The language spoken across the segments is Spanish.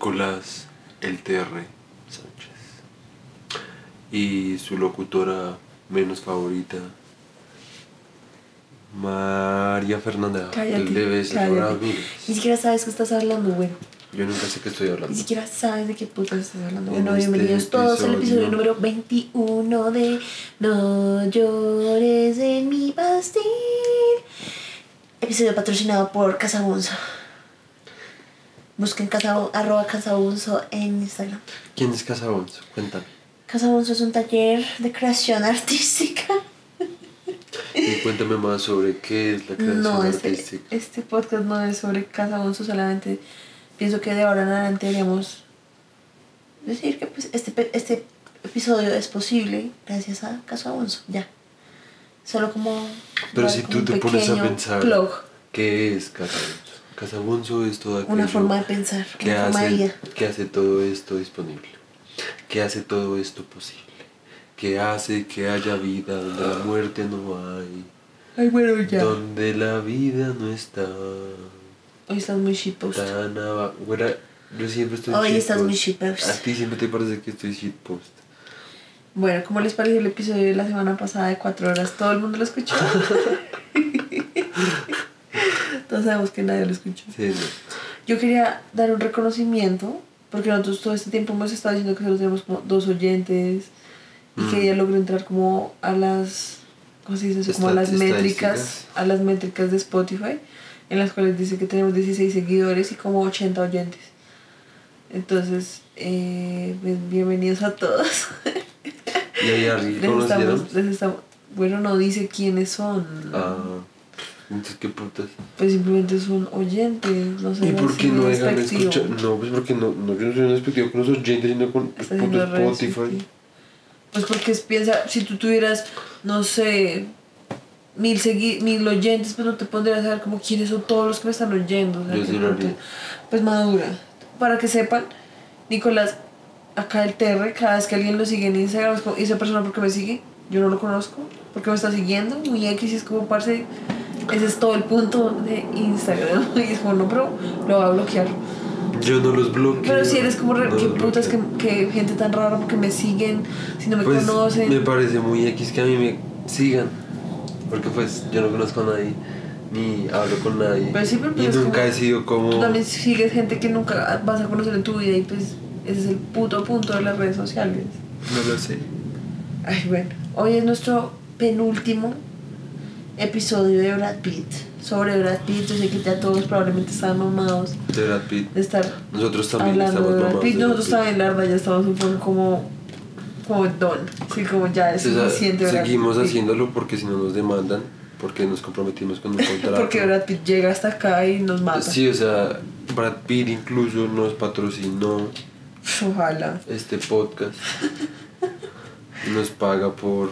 Nicolás El TR Sánchez. Y su locutora menos favorita, María Fernanda Cállate. Ramírez. Ni siquiera sabes que estás hablando, bueno. Yo nunca sé qué estoy Ni hablando. siquiera sabes de qué puta estás hablando. En Bueno, este bienvenidos todos al episodio número 21 de No llores en mi pastel. Episodio patrocinado por Casabunzo. Busquen casa, arroba Casabunzo en Instagram. ¿Quién es Casabonzo? Cuéntame. Casabunzo es un taller de creación artística. Y cuéntame más sobre qué es la creación No, este, artística. este podcast no es sobre Casabunzo, solamente pienso que de ahora en adelante deberíamos decir que pues, este, este episodio es posible gracias a Casabunzo, ya. Solo como... Pero si como tú te pones a pensar, ¿qué es Casabonzo? Casabonzo es todo aquello una forma de pensar, que una forma de hace, vida. que hace todo esto disponible, que hace todo esto posible, que hace que haya vida donde la muerte no hay, Ay, bueno, ya. donde la vida no está Hoy estás muy shitpost. tan. Bueno, yo siempre estoy Hoy estás muy shitpost. A ti siempre te parece que estoy shitpost. Bueno, ¿cómo les pareció el episodio de la semana pasada de cuatro horas? ¿Todo el mundo lo escuchó? Todos sabemos que nadie lo escuchó. Sí. Yo quería dar un reconocimiento, porque nosotros todo este tiempo hemos estado diciendo que solo tenemos como dos oyentes y que Mm. ella logró entrar como a las, ¿cómo se dice eso? Como a las métricas, a las métricas de Spotify, en las cuales dice que tenemos 16 seguidores y como 80 oyentes. Entonces, eh, pues, bienvenidos a todos. Y ahí arriba Les estamos, les estamos, bueno, no dice quiénes son. Ah, entonces qué putas. Pues simplemente son oyentes, no sé. ¿Y por qué no dejan escuchar? No, pues porque no, no, yo no soy un despectivo con los oyentes, sino con Está el haciendo puto re Spotify. Pues porque es- piensa, si tú tuvieras, no sé, mil, segui mil oyentes, pues no te pondrías a saber como quiénes son todos los que me están oyendo. o sea, Yo que sí lo pronto- haría. Pues madura. Para que sepan, Nicolás, acá el TR, cada vez que alguien lo sigue en Instagram, es como, ¿y esa persona por qué me sigue? Yo no lo conozco. ¿Por qué me está siguiendo? Muy X es como, parce, ese es todo el punto de Instagram. Y es como, no, pero lo va a bloquear. Yo no los bloqueo. Pero si eres como, no qué putas, que, que gente tan rara porque me siguen, si no me Pues conocen. me parece muy X que a mí me sigan. Porque pues yo no conozco a nadie, ni hablo con nadie. Pero sí, pero y es nunca he sido como... Tú también sigues gente que nunca vas a conocer en tu vida y pues ese es el puto punto de las redes sociales. No lo sé. Ay, bueno. Hoy es nuestro penúltimo episodio de Brad Pitt. Sobre Brad Pitt, yo sé que ya todos probablemente están mamados De Brad Pitt. de estar Nosotros también hablando estamos de Brad Pitt. de Brad Nosotros Pitt. también, la verdad, ya estamos un poco como, como don. Sí, como ya es suficiente. Brad seguimos Pitt. haciéndolo porque si no nos demandan, porque nos comprometimos con un contrato. Porque Brad Pitt llega hasta acá y nos mata. Sí, o sea, Brad Pitt incluso nos patrocinó Ojalá. este podcast. Nos paga por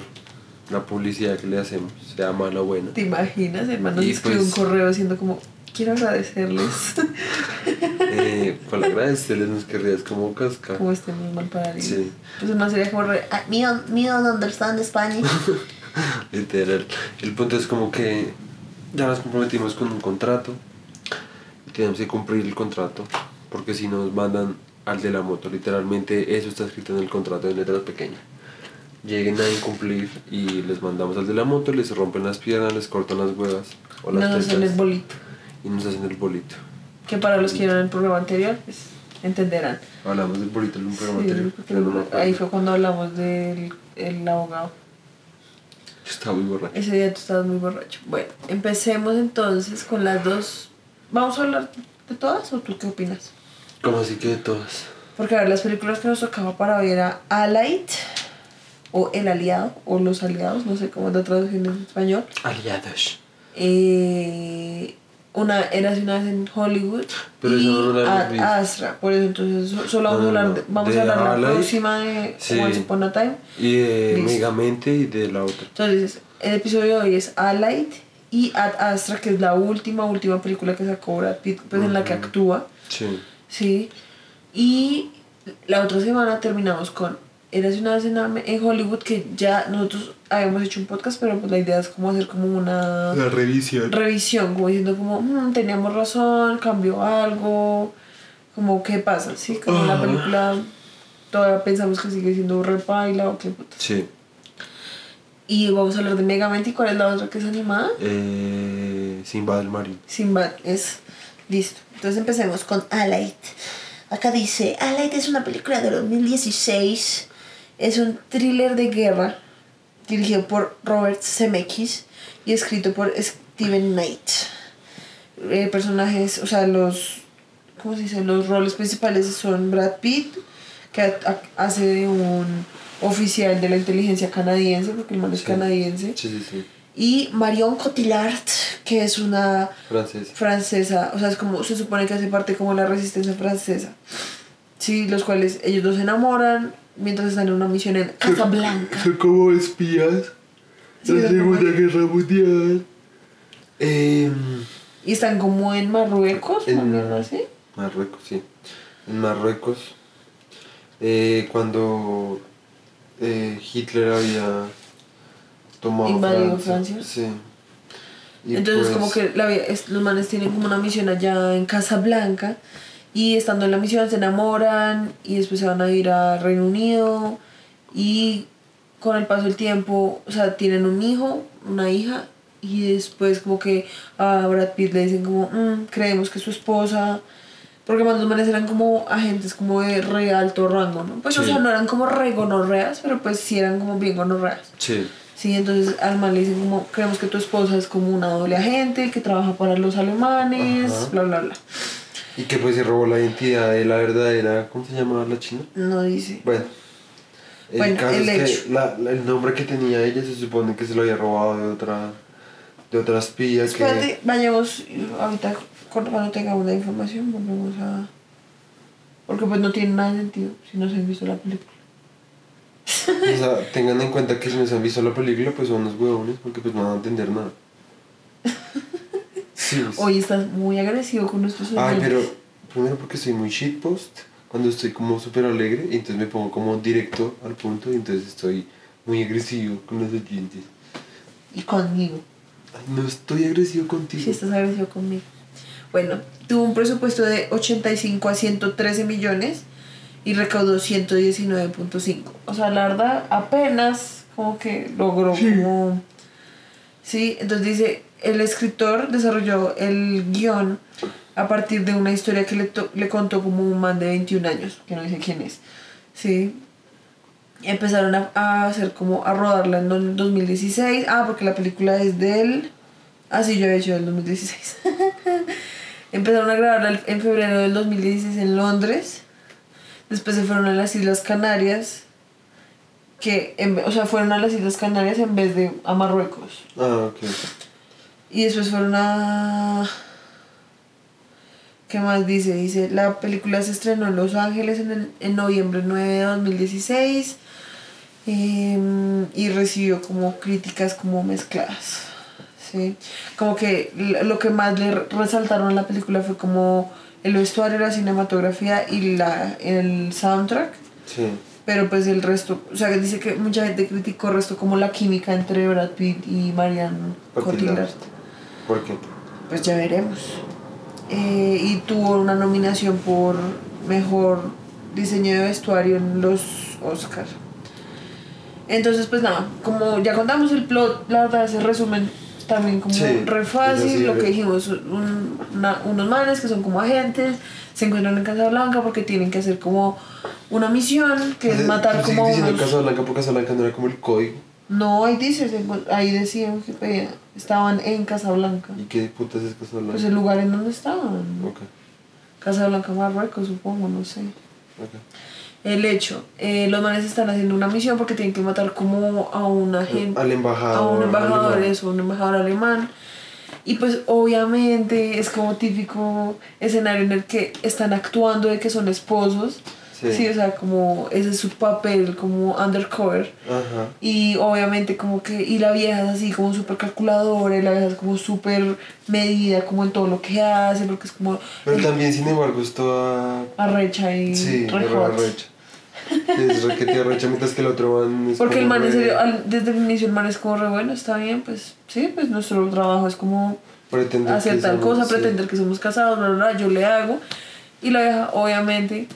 la publicidad que le hacemos, sea mala o buena. ¿Te imaginas? Hermano, nos escribe pues- un correo diciendo como, quiero agradecerles Eh, para agradecerles nos querrías como cascar. como estemos mal paraditos. Sí. Pues más sería como, re, "Ah, don't, me don't understand Spanish. Literal. El punto es como que ya nos comprometimos con un contrato y tenemos que cumplir el contrato porque si nos mandan al de la moto, literalmente eso está escrito en el contrato en letras pequeñas. Lleguen a incumplir y les mandamos al de la moto, les rompen las piernas, les cortan las huevas o las nos hacen el bolito. y nos hacen el bolito. Que para los que vieron el programa anterior, pues entenderán. Hablamos del bolito en un programa Sí, anterior, pero no me ahí fue cuando hablamos del el abogado. Estaba muy borracho. Ese día tú estabas muy borracho. Bueno, empecemos entonces con las dos. ¿Vamos a hablar de todas o tú qué opinas? ¿Cómo así que de todas? Porque a ver, las películas que nos tocaba para ver era Allied, o El Aliado, o Los Aliados, no sé cómo es la traducción en español. Aliados. Eh, una era una vez en Hollywood Pero y esa no visto. Astra. Por eso entonces so- solo vamos No, a no, hablar, vamos a la próxima de sí. Once Upon a Time. Y de Listo. Megamente y de la otra. Entonces, el episodio de hoy es Allied y Ad Astra, que es la última, última película que sacó Brad Pitt, pues en la que actúa. Sí. Sí. Y la otra semana terminamos con era una vez en, en Hollywood que ya nosotros habíamos hecho un podcast, pero pues la idea es como hacer como una La revisión. revisión, como diciendo como, "Mm, teníamos razón, cambió algo, como qué pasa, ¿sí? Como la Ajá. película todavía pensamos que sigue siendo repaila o qué puta. Sí. Y vamos a hablar de Megamente y cuál es la otra que es animada. Eh, Simba del Marín. Sinbad es listo. Entonces empecemos con Alight. Acá dice, Alight es una película de 2016. Es un thriller de guerra dirigido por Robert Zemeckis y escrito por Steven Knight. Eh, personajes, o sea, los, ¿cómo se dice? Los roles principales son Brad Pitt, que ha- ha- hace de un oficial de la inteligencia canadiense, porque el man es canadiense. Sí, sí, sí. Y Marion Cotillard, que es una Francés. francesa, o sea, es como se supone que hace parte como de la resistencia francesa. Sí, los cuales ellos dos se enamoran mientras están en una misión en Casablanca. Son como espías. Sí, la como- Segunda Guerra Mundial. Em, Y están como en Marruecos, En- así. Marruecos, sí. En Marruecos. eh, cuando eh, Hitler había tomado Invadido Francia. Sí. Y Entonces pues, como que la, los manes tienen como una misión allá en Casablanca y estando en la misión se enamoran y después se van a ir a Reino Unido y con el paso del tiempo, o sea, tienen un hijo, una hija y después como que a Brad Pitt le dicen como, "Mm, creemos que es su esposa, porque más los manes eran como agentes como de re alto rango, ¿no? Pues o sea, no eran como re gonorreas, pero pues sí eran como bien gonorreas. Sí. Sí, entonces al man le dicen como, creemos que tu esposa es como una doble agente, que trabaja para los alemanes, Ajá. bla, bla, bla. Y que pues se robó la identidad de la verdadera. ¿Cómo se llamaba la china? No dice. Bueno. El Bueno, caso el es hecho. que la- la- el nombre que tenía ella se supone que se lo había robado de otra de otra espía que Espérate, vayamos ahorita cuando tengamos la información, volvemos a... Porque pues no tiene nada de sentido si no se han visto la película. O sea, tengan en cuenta que si no se han visto la película, pues son unos huevones, porque pues no van a entender nada. Sí. Hoy estás muy agresivo con nuestros Ay, oyentes. pero primero porque soy muy shitpost, cuando estoy como súper alegre, y entonces me pongo como directo al punto, y entonces estoy muy agresivo con los oyentes. Y conmigo, Ay, no estoy agresivo contigo. si estás agresivo conmigo. Bueno, tuvo un presupuesto de 85 a 113 millones y recaudó 119.5. O sea, la verdad, apenas como que logró Sí. como... Sí, entonces dice, el escritor desarrolló el guion a partir de una historia que le, le contó como un man de 21 años, que no dice quién es. Sí. Empezaron a, a hacer como a rodarla en el 2016. Ah, porque la película es del... Ah, sí, yo he hecho del 2016. Empezaron a grabarla en febrero del 2016 en Londres. Después se fueron a las Islas Canarias. Que, en o sea, fueron a las Islas Canarias en vez de a Marruecos. Ah, ok. Y después fueron a... ¿Qué más dice? Dice, la película se estrenó en Los Ángeles en, el- en noviembre 9 de 2016 em, y recibió como críticas como mezcladas. ¿sí? Como que lo que más le resaltaron a la película fue como el vestuario, la cinematografía y la, el soundtrack. Sí. Pero pues el resto, o sea, dice que mucha gente criticó el resto como la química entre Brad Pitt y Marianne Cotillard. ¿Por qué? Pues ya veremos. Eh, y tuvo una nominación por mejor diseño de vestuario en los Oscars. Entonces, pues nada, como ya contamos el plot, la verdad, ese resumen también como Sí, re fácil, lo que dijimos, un- una- unos manes que son como agentes, se encuentran en Casablanca porque tienen que hacer como una misión, que es matar como a unos... Casablanca porque Casablanca no era como el código. No, ahí dice, ahí decían que estaban en Casablanca. ¿Y qué putas es Casablanca? Pues el lugar en donde estaban. Ok, Casablanca, Marruecos, supongo, no sé. El hecho, eh, los manes están haciendo una misión porque tienen que matar como a un agente, Al embajador. a un embajador, alemán. eso, un embajador alemán. Y pues obviamente es como típico escenario en el que están actuando de que son esposos. Sí. Sí, o sea, como ese es su papel como undercover. Ajá. Y obviamente como que, y la vieja es así como súper calculadora, y la vieja es como súper medida como en todo lo que hace, porque es como Pero también, sin embargo, es toda... arrecha y Sí, arrecha. Es re que te arrecha mientras que el otro van. es Porque el man re- serio, al- desde el inicio el man es como re bueno, está bien, pues sí, pues nuestro trabajo es como pretender hacer tal somos- cosa, sí. pretender que somos casados, bla, bla, bla, yo le hago. Y la vieja, obviamente,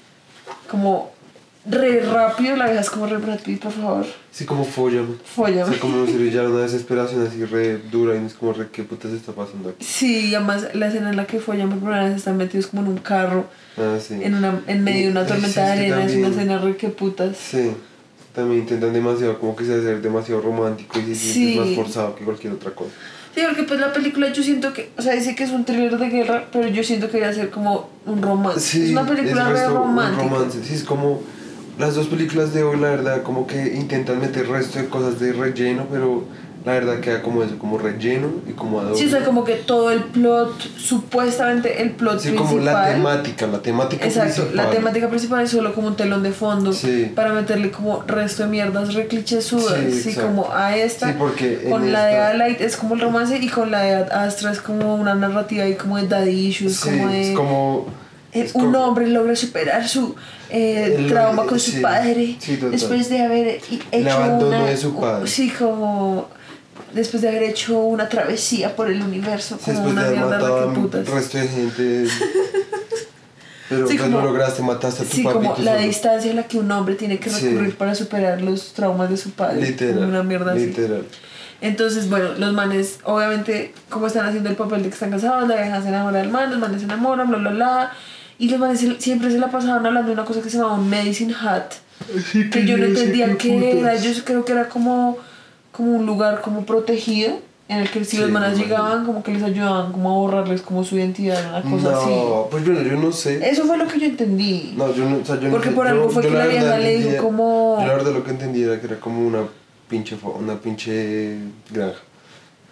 como re rápido, la vieja es como re Brad Pitt, por favor, Sí, como follan. fóllame. Sí, como si ya una desesperación así re dura y es como re, ¿qué putas está pasando aquí? Sí, y además la escena en la que follan por primera vez están metidos como en un carro, Ah, sí. en, una, en medio de una Sí, tormenta de sí, arena, es una también- escena re que putas. Sí, también intentan demasiado, como que se hace demasiado romántico y se Sí. siente más forzado que cualquier otra cosa. Sí, porque pues la película yo siento que, o sea, dice que es un thriller de guerra, pero yo siento que debería ser como un romance. Sí, es una película es re resto- un romántica. romance. Sí, es como las dos películas de hoy, la verdad, como que intentan meter resto de cosas de relleno, pero la verdad queda como eso, como relleno y como adorno. Sí, o sea, como que todo el plot, supuestamente el plot Sí, principal. como la temática, la temática Exacto, principal. la temática principal es solo como un telón de fondo Sí. para meterle como resto de mierdas re clichésudas, Sí, sí, exacto. como a esta. Sí, porque con la de Alight es como el romance y con la de Astra es como una narrativa y como de daddy issues, Sí, como de es como... eh, es un como- hombre logra superar su eh, El- trauma con su padre después de haber i- El hecho abandono una, de su padre. sí como después de haber hecho una travesía por el universo Sí, como después de una haber mierda matado a que putas resto de gente. Pero Sí, pues como- lo lograste, mataste a tu Sí, papi. como la solo. distancia a la que un hombre tiene que Sí. recurrir para superar los traumas de su padre. Literal. una mierda así. literal. Entonces, bueno, los manes, obviamente, como están haciendo el papel de que están casados, la vieja se enamora del man, los manes se enamoran, bla, bla, bla. Y los manes se- siempre se la pasaban hablando de una cosa que se llamaba un medicine hat. que yo no entendía qué era. Yo creo que era como, como un lugar como protegido, en el que si Sí, los imagino. llegaban, como que les ayudaban como a borrarles como su identidad, una cosa así. No, pues bueno, yo no sé. Eso fue lo que yo entendí. No, yo no, o sea, yo Porque por Yo- algo fue yo que la vieja le dijo como- Yo la verdad lo que entendí era que era como una pinche, una pinche granja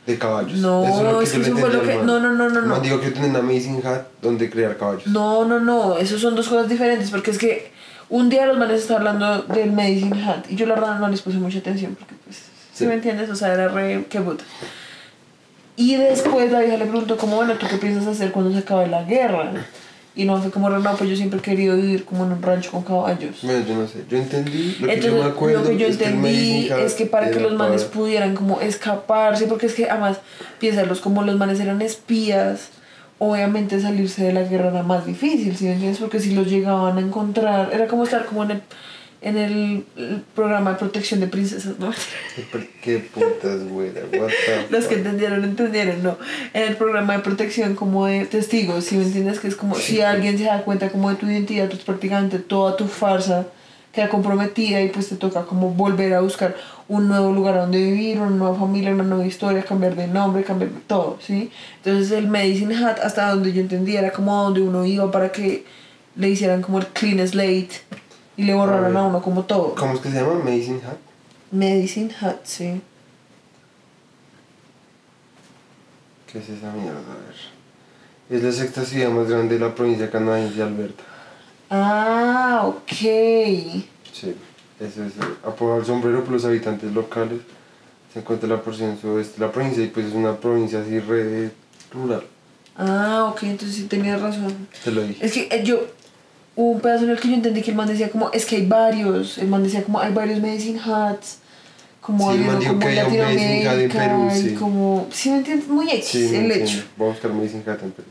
de caballos. No, Eso lo es yo que le eso fue lo que- no, no, no, no, no. dijo que tiene una amazing hat donde criar caballos. No, no, no, eso son dos cosas diferentes, porque es que un día los manes estaban hablando del Medicine Hat y yo la verdad no les puse mucha atención porque pues, Sí. me entiendes? O sea, era re, qué puta. Y después la vieja le preguntó como, bueno, ¿tú qué piensas hacer cuando se acabe la guerra? Y no fue como, re, no, pues yo siempre he querido vivir como en un rancho con caballos. Bueno, yo no sé. Yo entendí. Lo que yo me acuerdo lo que yo es que entendí es que para que los manes para- pudieran como escaparse, porque es que además, piénsalos, como los manes eran espías, obviamente salirse de la guerra era más difícil, ¿sí me entiendes? Porque si los llegaban a encontrar, era como estar como en el, en el, el programa de protección de princesas, ¿no? Qué putas, the Los que entendieron, entendieron, ¿no? En el programa de protección como de testigos, ¿sí me entiendes? Que es como Sí, si alguien se da cuenta como de tu identidad, pues prácticamente toda tu farsa queda comprometida y pues te toca como volver a buscar un nuevo lugar donde vivir, una nueva familia, una nueva historia, cambiar de nombre, cambiar de todo, ¿sí? Entonces el Medicine Hat, hasta donde yo entendía, era como donde uno iba para que le hicieran como el clean slate y le borraran A a uno como todo. ¿Cómo es que se llama? Amazing Hat. Medicine Hat, sí. ¿Qué es esa mierda? A ver. Es la sexta ciudad más grande de la provincia canadiense de Alberta. Ah, ok. Sí, eso es. eh, Apodado el sombrero por los habitantes locales. Se encuentra en la porción sudeste de la provincia y pues es una provincia así re rural. Ah, ok, entonces sí tenías razón. Te lo dije. Es que eh, yo, un pedazo en el que yo entendí que el man decía como, es que hay varios, el man decía como, hay varios medicine hats, como Sí, hay uno como en había un medicine en Latinoamérica, Perú, y sí. como, ¿sí me entiendes? Muy X, Sí, el hecho, Voy a buscar Amazing Hat en Perú.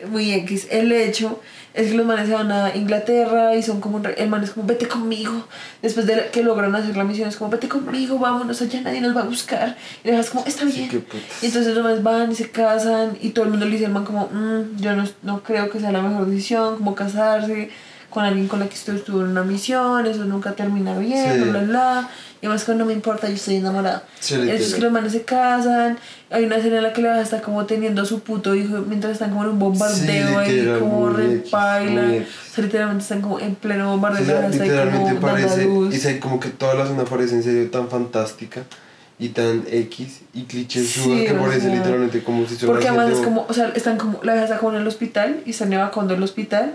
muy X, el hecho es que los manes se van a Inglaterra y son como, re- el man es como, vete conmigo, después de que logran hacer la misión es como, vete conmigo, vámonos allá, nadie nos va a buscar, y le dejas como, está bien. Y entonces los manes van y se casan y todo el mundo le dice al man como, "Mm, yo no, no creo que sea la mejor decisión, como casarse con alguien con la que usted estuvo en una misión, eso nunca termina bien, Sí. bla, bla, bla. Y además que no me importa, yo estoy enamorada. Sí, literal. que los manes se casan, hay una escena en la que la está como teniendo a su puto hijo mientras están como en un bombardeo ahí, como muy re X, paila. muy O sea, literalmente están como en pleno O bombardeo, sea, está ahí literalmente como parece, y sé como que toda la zona parece en serio tan fantástica y tan X y cliché Sí, que o parece sea, literalmente como si Porque además es como, o sea, están como, la vieja está como en el hospital y están evacuando el hospital.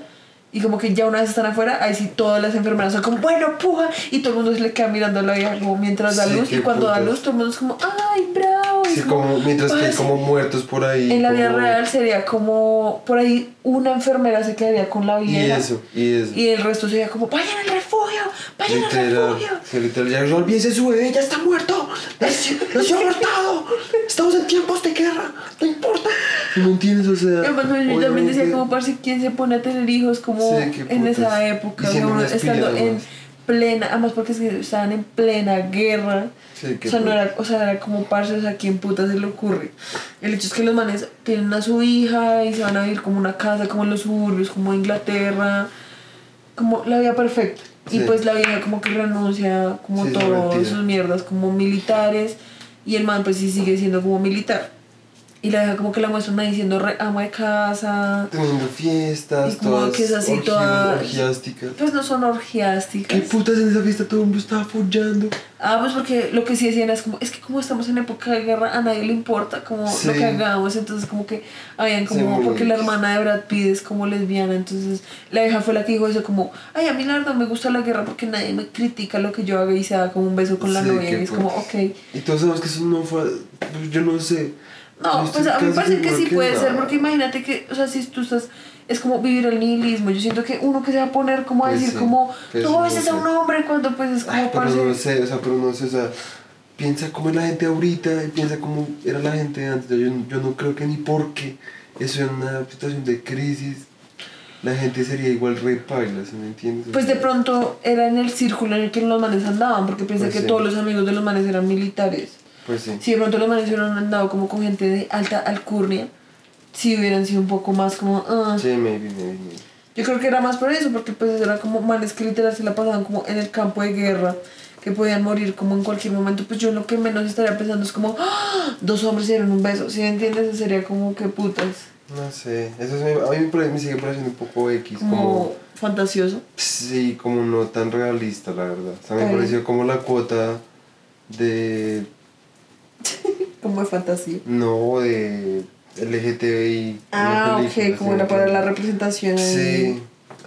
Y como que ya una vez están afuera, ahí sí todas las enfermeras son como, bueno, puja. Y todo el mundo se le queda mirando a la vieja como mientras da Sí, luz. Y cuando da putas. luz, todo el mundo es como, ay, bravo. Sí, como, como, mientras que hay como muertos por ahí. En la vida como- real sería como, por ahí una enfermera se quedaría con la Y vieja. eso, y eso. Y el resto sería como, vayan al refugio, vayan al Literal, refugio. sí, literal, ya no olvídese su bebé, ya está muerto, nació abortado, estamos en tiempos de guerra, no importa. ¿No entiendes? O sea, yo también decía como, parce, ¿quién se pone a tener hijos como Sí, en esa época? O sea, Diciendo uno unas estando en plena, además porque es que estaban en plena guerra. Sí, o sea, no era, o sea, era como parce, o sea, ¿a quién puta se le ocurre? El hecho es que los manes tienen a su hija y se van a vivir como una casa, como en los suburbios, como en Inglaterra, como la vida perfecta. Y pues la vieja como que renuncia como Sí, todas sus mierdas como militares y el man pues sí sigue siendo como militar. Y la vieja como que la muestran ahí siendo re ama de casa. Teniendo fiestas, Y como todas que es así, orgi- toda- orgiásticas. Pues no son orgiásticas. ¿Qué putas en esa fiesta todo el mundo estaba follando? Ah, pues porque lo que sí decían es como, es que como estamos en época de guerra, a nadie le importa como Sí. lo que hagamos, entonces como que habían como, porque la hermana de Brad Pitt es como lesbiana, entonces la vieja fue la que dijo eso como, ay, a mí la verdad me gusta la guerra porque nadie me critica lo que yo haga y se da como un beso con la Sí, novia y es como, putas. ok. Y todos sabemos que eso no fue. Yo no sé. No, pues a mí me parece que sí puede ser, porque imagínate que, o sea, si tú estás, es como vivir el nihilismo, yo siento que uno que se va a poner como a Pues decir sí, como, pues no no beses sé. a un hombre cuando pues es como, Ay, pero parce, no sé, o sea, pero no sé, o sea, piensa cómo es la gente ahorita y piensa cómo era la gente antes. Yo, yo no creo que ni porque eso en una situación de crisis la gente sería igual re paila, ¿sí me entiendes? Pues de pronto era en el círculo en el que los manes andaban, porque pensé Pues que sí. todos los amigos de los manes eran militares. Pues sí. Si de pronto los manes hubieran andado como con gente de alta alcurnia, si hubieran sido un poco más como... ah. Sí, maybe, maybe, maybe. Yo creo que era más por eso, porque pues eran como manes que literal se la pasaban como en el campo de guerra, que podían morir como en cualquier momento. Pues yo lo que menos estaría pensando es como, ¡Ah! dos hombres se dieron un beso. Si me entiendes, Eso sería como que putas, No sé, eso es, a mí me, sigue pareciendo un poco X, como, como... fantasioso. Sí, como no tan realista, la verdad. O sea, me pareció como la cuota de... Como de fantasía. No, de LGTBI. la Ah, ok, como ¿sí me era para la representación. Sí,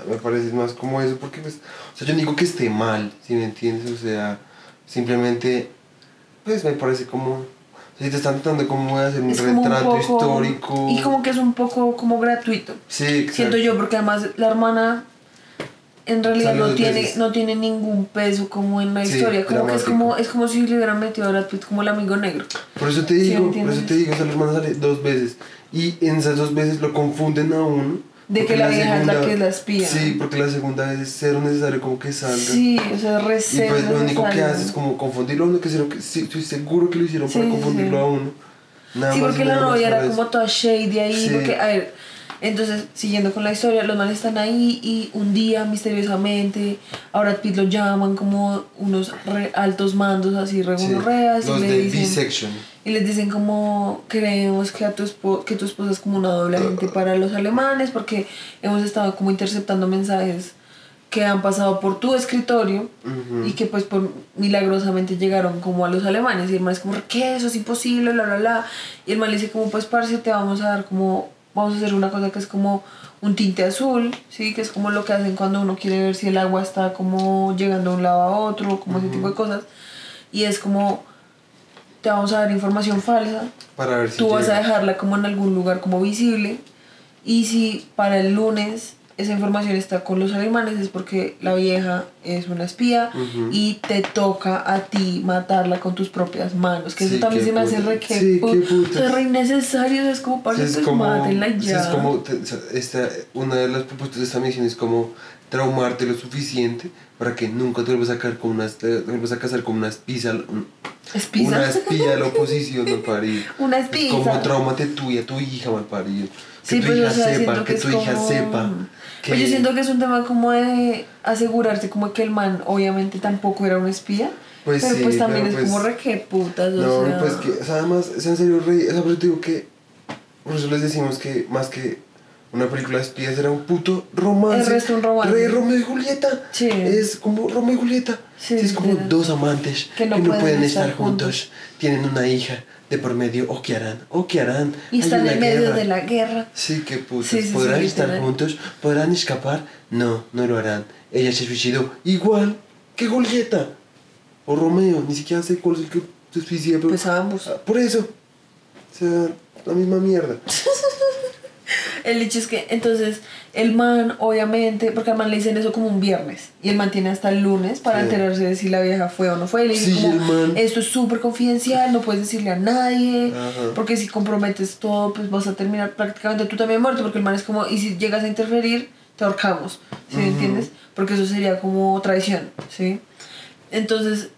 me parece más como eso, porque pues, o sea, yo no digo que esté mal, si me entiendes, o sea, simplemente, pues me parece como, si te están tratando como de hacer un Es como un retrato poco- histórico. Y como que es un poco como gratuito. Sí, exacto. Siento yo, porque además la hermana en realidad no tiene, veces. no tiene ningún peso como en la Sí, historia. Como que es como, es como si le hubieran metido a Brad Pitt como el amigo negro. Por eso te Sí, digo, por entiendo. eso te digo, la hermana sale dos veces, y en esas dos veces lo confunden a uno. De que la vieja es la que es la espía. Sí, porque la segunda vez es cero necesario como que salga. Sí, o sea, Y receta. pues lo único que hace es como confundirlo a uno, que, que sí, estoy seguro que lo hicieron para Sí, sí, confundirlo sí. a uno. Nada Sí, porque y la novia para era eso. como toda shady ahí. Sí. Porque, a ver, entonces, siguiendo con la historia, los manes están ahí y un día, misteriosamente, a Brad Pitt lo llaman como unos re altos mandos así, re Sí, y le dicen... Y les dicen como creemos que, a tu que tu esposa es como una doble agente para los alemanes porque hemos estado como interceptando mensajes que han pasado por tu escritorio y que pues por milagrosamente llegaron como a los alemanes y el man es como ¿qué? Eso es imposible, bla bla bla y el man le dice como pues parce te vamos a dar como vamos a hacer una cosa que es como un tinte azul, ¿sí? Que es como lo que hacen cuando uno quiere ver si el agua está como llegando de un lado a otro, como ese tipo de cosas y es como te vamos a dar información falsa Para ver si tú vas a llega. dejarla como en algún lugar como visible y si para el lunes esa información está con los alemanes es porque la vieja es una espía Ujú. y te toca a ti matarla con tus propias manos que Sí, eso también se me hace re que Sí, putas. es re innecesario es como para Sí, que es pues como, sí, ya es como esta, una de las propuestas de esta misión es como traumarte lo suficiente para que nunca te vuelvas a sacar con una, te vuelvas a casar con una espía, Espisa. una espía de la oposición mal parido. Una Es espisa. como traumate tú y a tu hija mal parido. Que tu pues, hija sepa, que, tu es hija sepa. Que, Pues yo siento que es un tema como de asegurarse como que el man obviamente tampoco era un espía. Pues pero sí, pues también pero es como pues- re que putas, o No, sea. pues que, o sea, además, es en serio, rey, o sea, por eso te digo que, por eso les decimos que más que una película de espías era un puto romance. El resto un romance. Rey Romeo y Julieta. Sí. Es como Romeo y Julieta. Sí, es como dos amantes Que no pueden estar juntos. Tienen una hija de por medio, o qué harán, o qué harán. Y están en medio guerra. de la guerra. Sí, qué putas. Sí, sí, sí, ¿Podrán estar literal. juntos? ¿Podrán escapar? No, no lo harán. Ella se suicidó igual que Julieta. O Romeo, ni siquiera sé cuál es el que se suicida, pero... Pues ambos. Por eso, O sea, la misma mierda. El hecho es que entonces el man, obviamente, porque al man le dicen eso como un viernes y el man tiene hasta el lunes para Sí. enterarse de si la vieja fue o no fue. Y le dicen Sí, como, esto es súper confidencial, no puedes decirle a nadie, Ajá. porque si comprometes todo, pues vas a terminar prácticamente tú también muerto, porque el man es como, y si llegas a interferir, te ahorcamos, ¿sí me entiendes? Porque eso sería como traición, ¿sí? Entonces,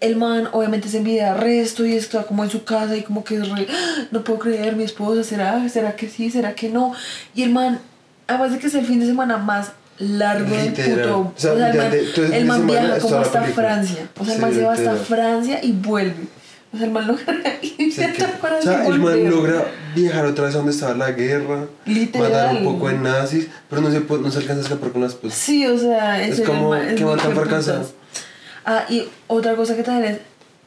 el man obviamente se envía arresto y está como en su casa y como que es re, "Ah, no puedo creer, mi esposa, ¿será? ¿Será que sí? ¿Será que no? Y el man, además de que es el fin de semana más largo del puto... O sea, el man, todo el el man viaja es como hasta. Francia. O sea, el man se va hasta. Francia y vuelve. O sea, el man logra irse Sí, que- o sea, el man logra viajar otra vez a donde estaba la guerra, Literal. matar un poco de nazis, pero no se, puede- no se alcanza a escapar con las pues. Sí, o sea, Es como, man- qué muy man tan hijueputas. Ah, y otra cosa que también es,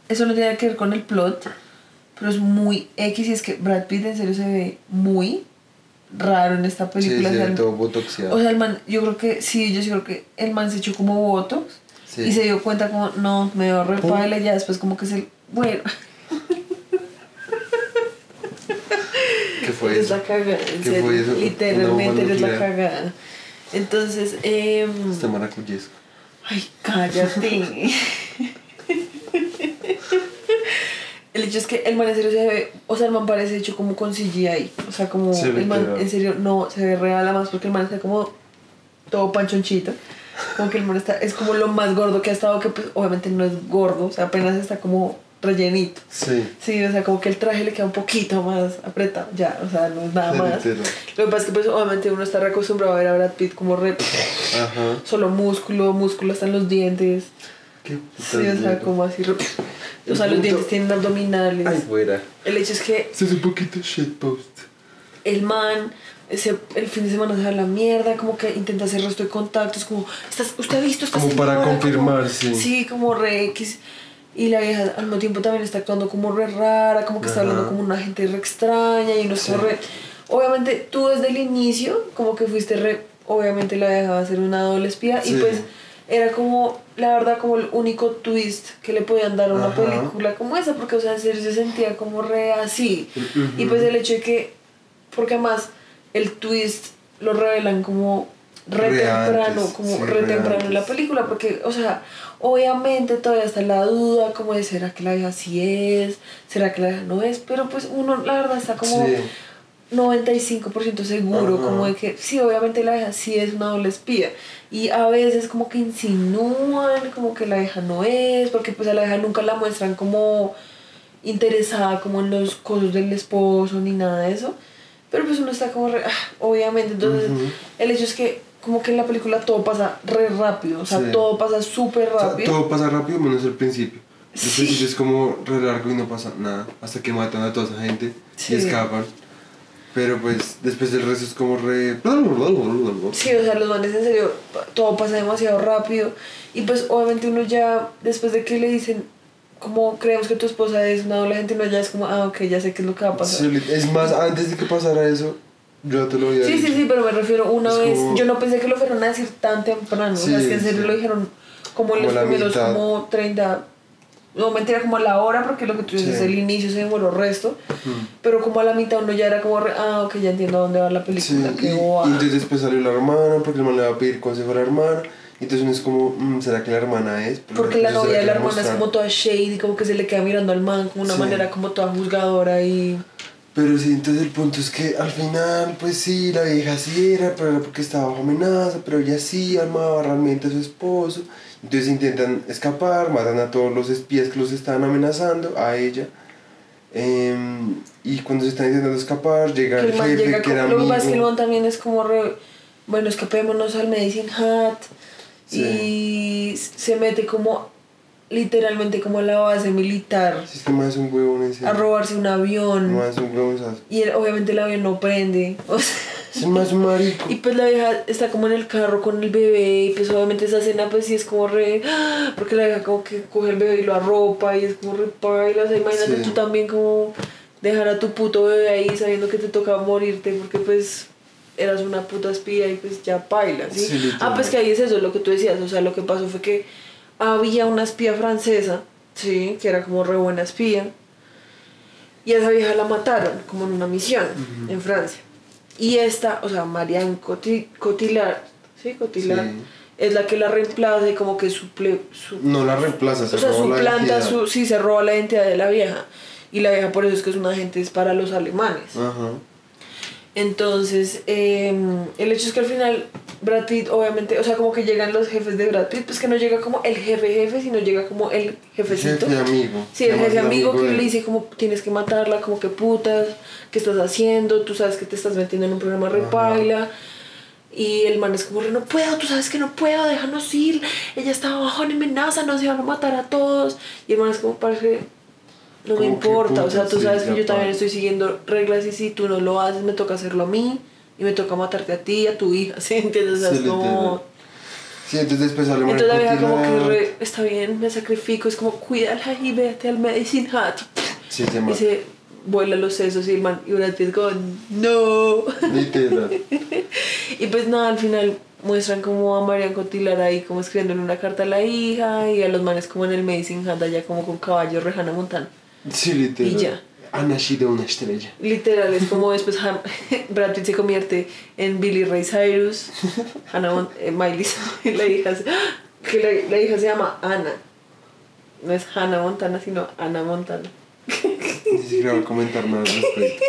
eso no tiene que ver con el plot, pero es muy X y es que Brad Pitt en serio se ve muy raro en esta película. sí, o, sea, el, todo botoxeado. o sea, el man, yo creo que, sí, yo sí creo que el man se echó como botox Sí. y se dio cuenta como, no, me veo re Pum. paila", y ya después como que se, bueno, ¿Qué fue eso? la cagada, en ¿Qué serio, fue eso? Literalmente eres la cagada. Entonces, eh, Este maracuyesco. Ay, cállate. El hecho es que el man en serio se ve, o sea, el man parece hecho como con CGI. O sea, como Se el man en serio no se ve real además porque el man está como todo panchonchito. Como que el man está, es como lo más gordo que ha estado, que pues obviamente no es gordo, o sea, apenas está como rellenito. Sí. Sí, o sea, como que el traje le queda un poquito más apretado, ya, o sea, no es nada más. Lo que pasa es que pues obviamente uno está acostumbrado a ver a Brad Pitt como re, Ajá. solo músculo, músculo hasta en los dientes. Qué Sí, o sea, como así. re- O sea, los punto- dientes tienen abdominales. Ay, fuera. El hecho es que Este es un poquito shitpost. el man, ese, el fin de semana se va a la mierda, como que intenta hacer resto de contactos, como, ¿estás, ¿usted ha visto esta Como para confirmar, sí. Sí, como re X. Y la vieja al mismo tiempo también está actuando como re rara, como que está hablando como una gente re extraña y no Sí. está re... Obviamente tú desde el inicio como que fuiste re... Obviamente la vieja va a ser una doble espía y pues era como, la verdad, como el único twist que le podían dar a una Ajá. película como esa, porque o sea, en serio se sentía como re así. Ujú. Y pues el hecho de que, porque además el twist lo revelan como re, Re temprano, antes, como sí, re re temprano en la película, porque, o sea, obviamente todavía está la duda, como de, ¿será que la vieja sí es? ¿Será que la vieja no es? Pero pues uno, la verdad, está como Sí. 95% seguro, Ajá. como de que sí, obviamente la vieja sí es una doble espía. Y a veces como que insinúan como que la vieja no es, porque pues a la vieja nunca la muestran como interesada como en los cosas del esposo ni nada de eso. Pero pues uno está como re, ah, obviamente, entonces el hecho es que como que en la película todo pasa re rápido, o sea, Sí. todo pasa súper O sea, rápido. todo pasa rápido menos el principio. El Sí. principio es como re largo y no pasa nada. Hasta que matan a toda esa gente Sí. y escapan. Pero pues después el resto es como re. Sí, o sea, los manes en serio, todo pasa demasiado rápido. Y pues obviamente uno ya, después de que le dicen, como creemos que tu esposa es una doble gente, uno ya es como, ah, ok, ya sé qué es lo que va a pasar. Es más, antes de que pasara eso, yo te lo había Sí, sí, dicho. sí, pero me refiero una Es vez. como- Yo no pensé que lo fueran a decir tan temprano. o sea, es que en Sí, serio sí. lo dijeron como en los primeros mitad. como 30. No, mentira, como a la hora, porque lo que tú dices, Sí. el inicio se demoró resto. Mm. Pero como a la mitad uno ya era como, re- ah, ok, ya entiendo a dónde va la Sí, película. y, qué y boba. entonces después salió la hermana, porque el man le va a pedir consejo a la hermana. Y entonces uno es como, mm, ¿será que la hermana es? Porque la novia ¿será de la que hermana es mostrar? como toda shady, como que se le queda mirando al man como una Sí. manera como toda juzgadora y... Pero sí, entonces el punto es que al final, pues sí, la vieja sí era, pero era porque estaba bajo amenaza, pero ella sí amaba realmente a su esposo. Entonces intentan escapar, matan a todos los espías que los estaban amenazando, a ella. Em, y cuando se están intentando escapar, llega el el jefe llega que era lo amigo. también es como re... Bueno, escapémonos al Medicine Hat Sí. y se mete como literalmente como a la base militar Si es que más es un huevón serio. a robarse un avión Más es un huevón, ¿sabes? y él- obviamente el avión no prende. O sea, Es más un marico. y pues la vieja está como en el carro con el bebé y pues obviamente esa escena pues sí es como re... Porque la vieja como que coge el bebé y lo arropa y es como re paila. O sea, imagínate Sí. tú también como dejar a tu puto bebé ahí sabiendo que te toca morirte porque pues eras una puta espía y pues ya paila, ¿sí? Sí, literal. ah, pues que ahí es eso, lo que tú decías, o sea, lo que pasó fue que había una espía francesa, sí, que era como re buena espía, Y a esa vieja la mataron, como en una misión, en Francia. Y esta, o sea, Marianne Coti- Cotillard, ¿sí? Cotillard, Sí. es la que la reemplaza y como que suple, su, No la reemplaza, se o sea, roba suplanta su, sí, se roba la identidad de la vieja. Y la vieja por eso es que es una agente para los alemanes. Ajá. Entonces, eh, el hecho es que al final Brad Pitt, obviamente, o sea, como que llegan los jefes de Brad Pitt, pues que no llega como el jefe jefe, sino llega como el jefecito. Jefe amigo. Sí, el jefe amigo que de le dice como tienes que matarla, como que putas, ¿qué estás haciendo? Tú sabes que te estás metiendo en un programa repaila. Y el man es como, no puedo, tú sabes que no puedo, déjanos ir. Ella está bajo amenaza, nos iban a matar a todos. Y el man es como, parce, no me importa. O sea, tú sabes que yo también estoy siguiendo reglas y si tú no lo haces, me toca hacerlo a mí. Y me toca matarte a ti y a tu hija, ¿sí? ¿Entiendes? O sea, Sí, es como... Sí, entonces después sale Entonces la vieja como que re- está bien, me sacrifico, es como cuídala y vete al medicine hat. Sí, se Y se vuela los sesos y el man, y Brad Pitt como, no. Y pues nada, al final muestran como a Marian Cotillard ahí como escribiéndole una carta a la hija y a los manes como en el medicine hat allá como con caballos Rejana Montana. Sí, literal. Y ya. Ha nacido una estrella. Literal, es como después Brad Pitt se convierte en Billy Ray Cyrus, Hannah eh, Miley la hija, se- que la, la hija se llama Ana. No es Hannah Montana, sino Ana Montana. Ni siquiera voy a comentar nada al respecto.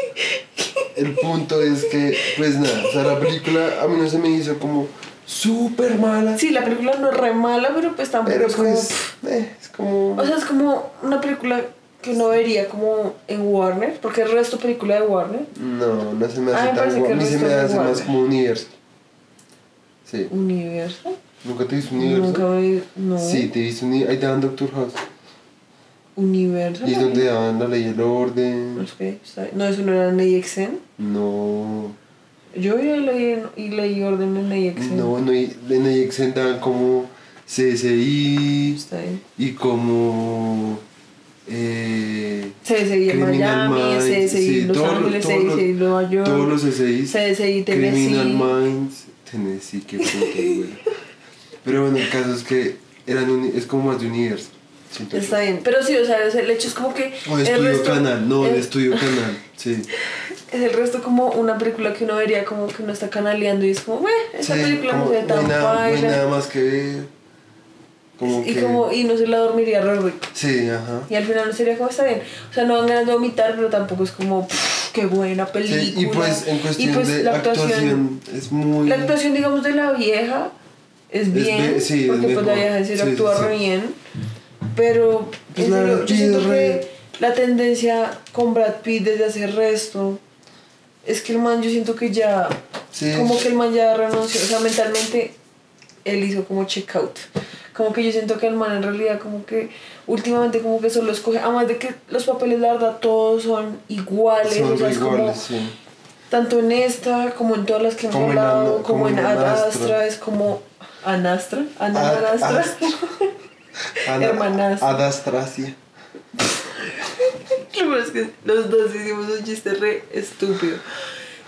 El punto es que, pues nada, o sea, la película a mí no se me hizo como súper mala. Sí, la película no es re mala, pero pues tampoco Pero es como... pues, eh, es como... O sea, es como una película que uno vería como en Warner, porque el resto película de Warner. No, no se me A mí hace me parece tan el se me hace más Warner. como universo. Sí. Universo. ¿Nunca te viste universo? Nunca me... No. Sí, te viste universo. Ahí te dan Doctor House. Universo. Y es donde daban la ley y el orden. que está- no, eso no era en AXN. No. Yo ya leí, y leí orden en AXN. No, no, en AXN daban como CSI Está bien. y como. Eh, CSI en Miami, Minds, CSI sí, en Los los- Ángeles, los- CSI en Nueva York, todos los CSI. CSI Tennessee. Criminal Minds. Tennessee, qué puto, güey. Pero bueno, el caso es que eran es como más de universo. Está bien. Pero sí, o sea, el hecho es como que. O el estudio resto- canal, no, el- estudio canal, sí. Es el resto como una película que uno vería como que uno está canaleando y es como, eh, esa Sí, película como no se ve no hay tan nada, no hay paila". nada más que ver. Como y que. como y no se la dormiría re rico. Sí, ajá. Y al final no sería como está bien. O sea, no van ganas de vomitar, pero tampoco es como, "Pff, qué buena película. Sí, y pues en cuestión pues, de la actuación, es muy. La actuación, digamos, de la vieja es bien. be- sí, es porque pues la vieja Sí, actúa re bien. Pero Pues la serio, yo siento es que re- la tendencia con Brad Pitt desde hace resto es que el man, yo siento que ya. Como que el man ya renunció. O sea, mentalmente él hizo como check out. Como que yo siento que el man en realidad como que últimamente como que solo escoge, además de que los papeles la verdad todos son iguales, Son o sea, es como iguales, sí. tanto en esta como en todas las que hemos Como hablado, como, como en en Ad Anastra. Astra, es como Anastra, Ana A- Anastra. Astra. Ana- Hermanastra. Adastracia. Lo es que los dos hicimos un chiste re estúpido.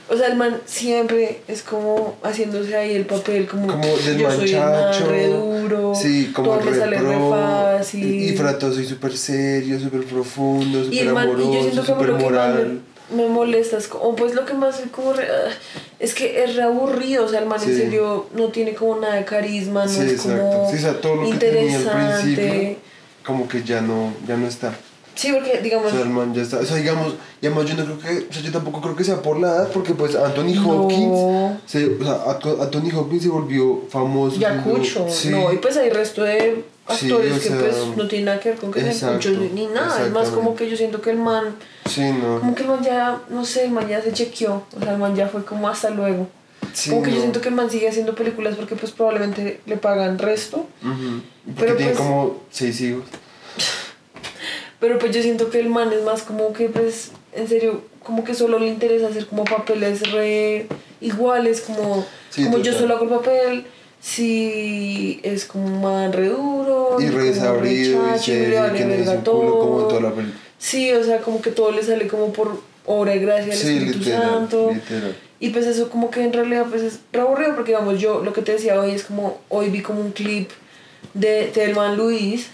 O sea, el man siempre es como haciéndose ahí el papel como, Como yo soy un man re duro, Sí, como todo me sale re fácil. Y, y Frato, soy súper serio, súper profundo, súper el man, y yo amoroso, siento que súper moral. me, me molesta es como, pues lo que más es como re- ah, es que es re aburrido, o sea, el man en Sí. serio no tiene como nada de carisma, no Sí, es exacto. como Sí, o sea, todo lo que tenía al principio, interesante. como que ya no, ya no está. Sí, porque digamos, O sea, el man ya está. O sea, digamos, y además yo no creo que, o sea, yo tampoco creo que sea por la edad, porque pues Anthony No. Hopkins, se, o sea, Anthony Hopkins se volvió famoso. Yacucho, sí. no, y pues hay resto de Sí, actores o que sea, pues no tienen nada que ver con que sean cuchos ni nada, es más como que yo siento que el man, Sí, no. como que el man ya, no sé, el man ya se chequeó, o sea, el man ya fue como hasta luego. Sí, como que yo no. siento que el man sigue haciendo películas porque pues probablemente le pagan resto, Ujú. Porque Pero, tiene pues- como seis hijos. Pero pues yo siento que el man es más como que pues, en serio, como que solo le interesa hacer como papeles re iguales, como, Sí, como yo solo hago el papel. Si es como un man re duro, Y re desabrido, y serio, vale que dice un culo como toda la película. Sí, o sea, como que todo le sale como por obra y gracia del Sí, Espíritu literal, Santo. literal. Y pues eso como que en realidad pues es re aburrido porque digamos yo lo que te decía hoy es como hoy vi como un clip de Telman Luis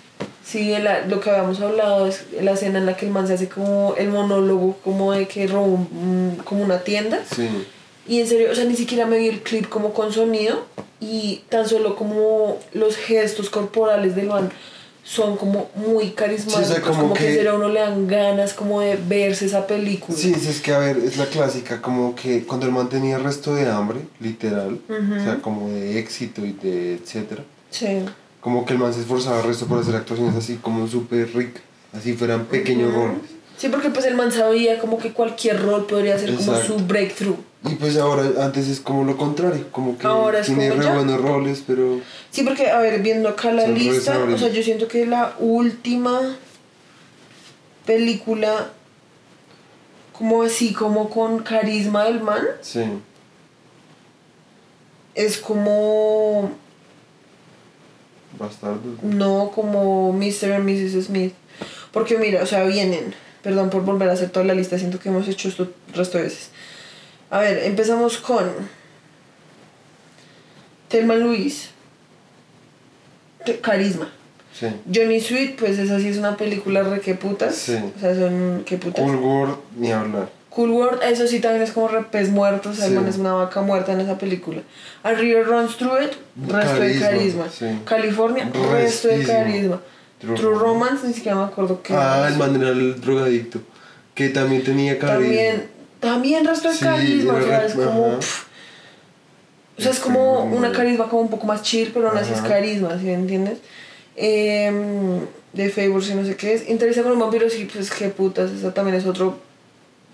Sí, la- lo que habíamos hablado es la escena en la que el man se hace como el monólogo, como de que robó un- como una tienda. Sí. Y en serio, o sea, ni siquiera me vi el clip como con sonido y tan solo como los gestos corporales del man son como muy carismáticos, Sí, o sea, como como, que, que- a uno le dan ganas como de verse esa película. Sí, es que a ver, es la clásica, como que cuando el man tenía el resto de hambre, literal, o sea, como de éxito y de etcétera, Sí. Como que el man se esforzaba el resto por hacer actuaciones así como súper ricas, así fueran pequeños roles. Sí, porque pues el man sabía como que cualquier rol podría ser como su breakthrough. Y pues ahora, antes es como lo contrario, como que Ahora es tiene como re ya. buenos roles, pero Sí, porque, a ver, viendo acá la lista, o sea, yo siento que la última película, como así, como con carisma del man, sí. es como, Bastardos. no como Mr. and Mrs. Smith. Porque mira, o sea, vienen, perdón por volver a hacer toda la lista, siento que hemos hecho esto el resto de veces. A ver, empezamos con Thelma Luis, Carisma. Sí. Johnny Sweet, pues esa sí es una película re que putas. Sí. O sea, son que putas. Cool, World, ni hablar. World, eso sí también es como re pez muerto. O sea, el Sí. es una vaca muerta en esa película. A River Runs Through It, resto de Carisma, sí. California, resto de carisma. True True, Romance. Romance, ni siquiera me acuerdo qué. Ah, el man el drogadicto, que también tenía carisma. También, también resto de Sí, carisma. O sea, es como. ajá. pf. O sea, es como una carisma como un poco más chill, pero aún así es carisma, ¿sí me entiendes? Em, de Favors y no sé qué es. Interesa con un vampiro, sí, pues qué putas, esa también es otro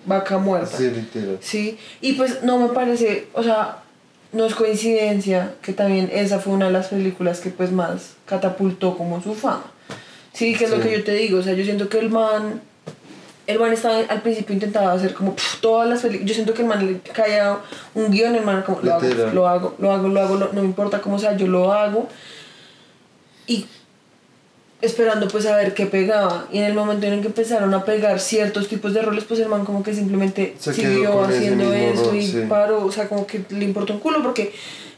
vaca muerta. Sí, literal. Sí, y pues no me parece, o sea, no es coincidencia que también esa fue una de las películas que pues más catapultó como su fama. Sí, que es lo que yo te digo, o sea, yo siento que el man, el man estaba al principio intentaba hacer como todas las películas, yo siento que el man le caía un guion, el man como lo hago, lo hago, lo hago, lo hago, lo- no me importa cómo sea, yo lo hago. Y esperando pues a ver qué pegaba. Y en el momento en el que empezaron a pegar ciertos tipos de roles, pues el man como que simplemente Se siguió haciendo eso rol, y sí. paró, o sea, como que le importó un culo porque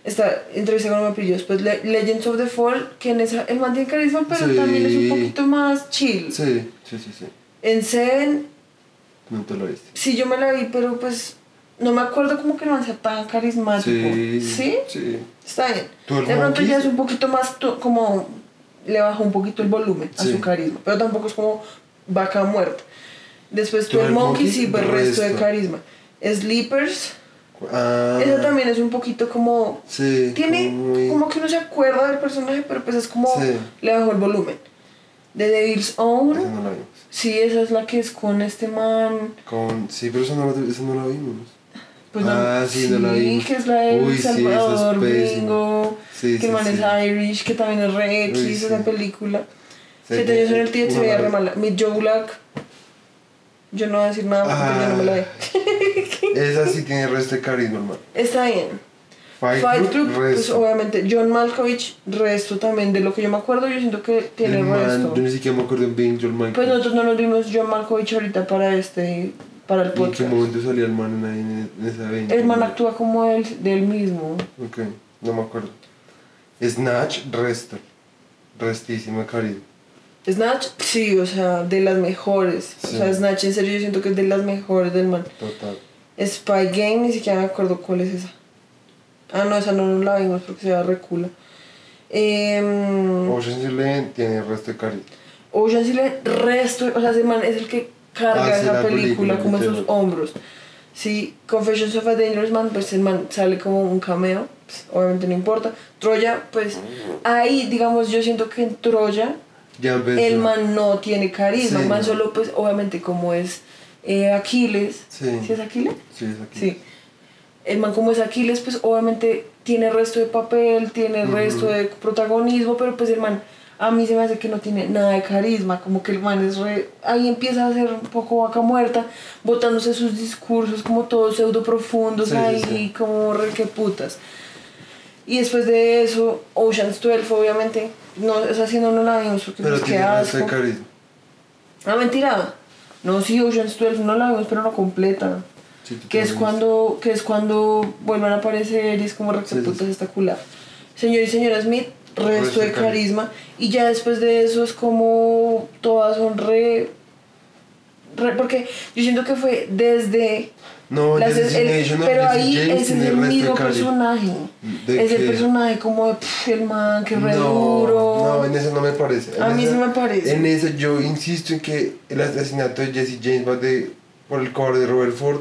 esta entrevista con me pillo después Le- Legends of the Fall, que en esa el man tiene carisma, pero Sí. también es un poquito más chill. Sí, sí, sí, sí. En Seven, No te lo viste. sí yo me la vi, pero pues no me acuerdo como que el man sea tan carismático. Sí. ¿Sí? Sí. Está bien. ¿Twelve De pronto ya es un poquito más como le bajó un poquito el volumen a Sí. su carisma, pero tampoco es como vaca muerta. Después Twelve Twelve Monkeys Monkeys, sí, pues resto de resto. carisma. Sleepers, Ah. esa también es un poquito como Sí. tiene como muy- como que uno se acuerda del personaje, pero pues es como Sí. le bajó el volumen. The Devil's Own, Esa no la vimos. sí, esa es la que es con este man, Con... Sí, pero esa no, la- esa no la vimos. Pues Ah, no, sí, no la vimos. que es la de Uy, sí, es Salvador pésima. Gringo, Sí, que sí, el man sí. es Irish, que también es re X, esa sí. película. Sí, Siete años en el sí, Tíbet se veía re vi. mala. Meet Joe Black. Yo no voy a decir nada porque yo no me la vi. Esa sí tiene resto de carisma, hermano. Está bien. Fight, Fight Club, pues obviamente John Malkovich, resto también de lo que yo me acuerdo, yo siento que tiene El man, resto. Yo ni siquiera me acuerdo en Being John Michael. Pues nosotros no nos vimos John Malkovich ahorita para este, para el ¿Y en qué podcast. momento salía el man ahí en, en esa evento? El man actúa como él, del mismo. Ok, no me acuerdo. Snatch, resto. Restísimo de carisma. Snatch, sí, o sea, de las mejores. Sí. O sea, Snatch en serio yo siento que es de las mejores del man. Total. Spy Game, ni siquiera me acuerdo cuál es esa. Ah, no, esa no la vimos porque se ve recula. Eh, Ocean's Eleven tiene resto de carisma. Ocean's Eleven, resto, o sea, ese man es el que carga esa la película, como en sus hombros. Sí, Confessions of a Dangerous Man, pues el man sale como un cameo, pues, obviamente no importa. Troya, pues ahí, digamos, yo siento que en Troya Ya el man no tiene carisma, Sí, el man no. solo, pues obviamente como es eh, Aquiles, Sí. ¿sí es Aquiles? Sí, es. Sí. El man como es Aquiles, pues obviamente tiene resto de papel, tiene resto de protagonismo, pero pues el man a mí se me hace que no tiene nada de carisma, como que el man es re... Ahí empieza a ser un poco vaca muerta, botándose sus discursos como todos pseudo profundos Sí, ahí, sí. como re que putas. Y después de eso, Ocean's 12 obviamente, no, esa sí no, no la vimos porque Pero resto de asco. carisma. Ah, mentira. No, sí, Ocean's 12 no la vimos, pero no completa. Sí, Que es cuando, que es cuando vuelvan a aparecer y es como sí, recaputas sí. esta culada. Señor y señora Smith, resto de carisma. Y ya después de eso es como todas son re. re- porque yo siento que fue desde. No, las- el- no, pero ahí es el mismo personaje. ¿De Es el personaje como de pff, el man que re no, duro. No, en eso no me parece. En A mí esa- sí me parece. En eso yo insisto en que el asesinato de Jesse James va de, por el cover de Robert Ford.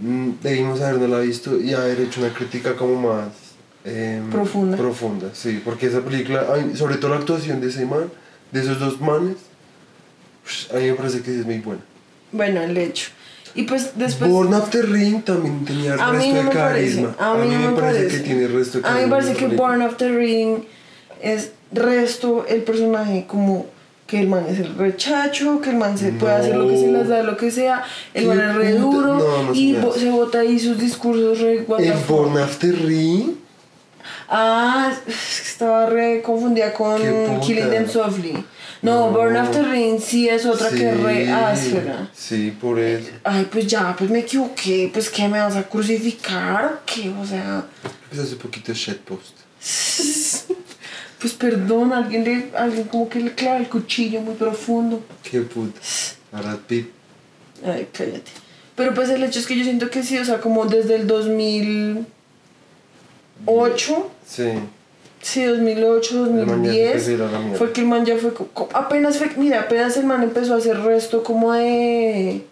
mm, Debimos habernosla visto y haber hecho una crítica como más em, Profunda. Profunda, sí, porque esa película, a mí- sobre todo la actuación de ese man, de esos dos manes, ush, a mí me parece que es muy buena. Bueno, el hecho. Y pues después. Born After Ring también tenía el A resto mí no de me parece. carisma. A mí, no me parece. que tiene el resto de A mí carisma. me parece que. Born After Ring es resto el personaje como que el man es el rechacho, que el man se puede hacer lo que se No. les da, lo que sea, el man es re duro no, no y me se bota ahí sus discursos re En. Born After Ring. Ah, es que estaba re confundida con. Killing Them Softly. No, No. Born After Ring sí es otra que es re áspera. Sí, por eso. Ay, pues ya, pues me equivoqué, pues ¿qué me vas a crucificar o qué? O sea, Pues hace poquito shitpost. pues perdón, alguien le, alguien como que le clava el cuchillo muy profundo. Qué puta. Brad Pitt. Ay, cállate. Pero pues el hecho es que yo siento que sí, o sea, como desde el 2008, Sí. sí, 2008, El man ya se 2010, fue que el man ya fue, apenas fue, mira, apenas el man empezó a hacer resto como de,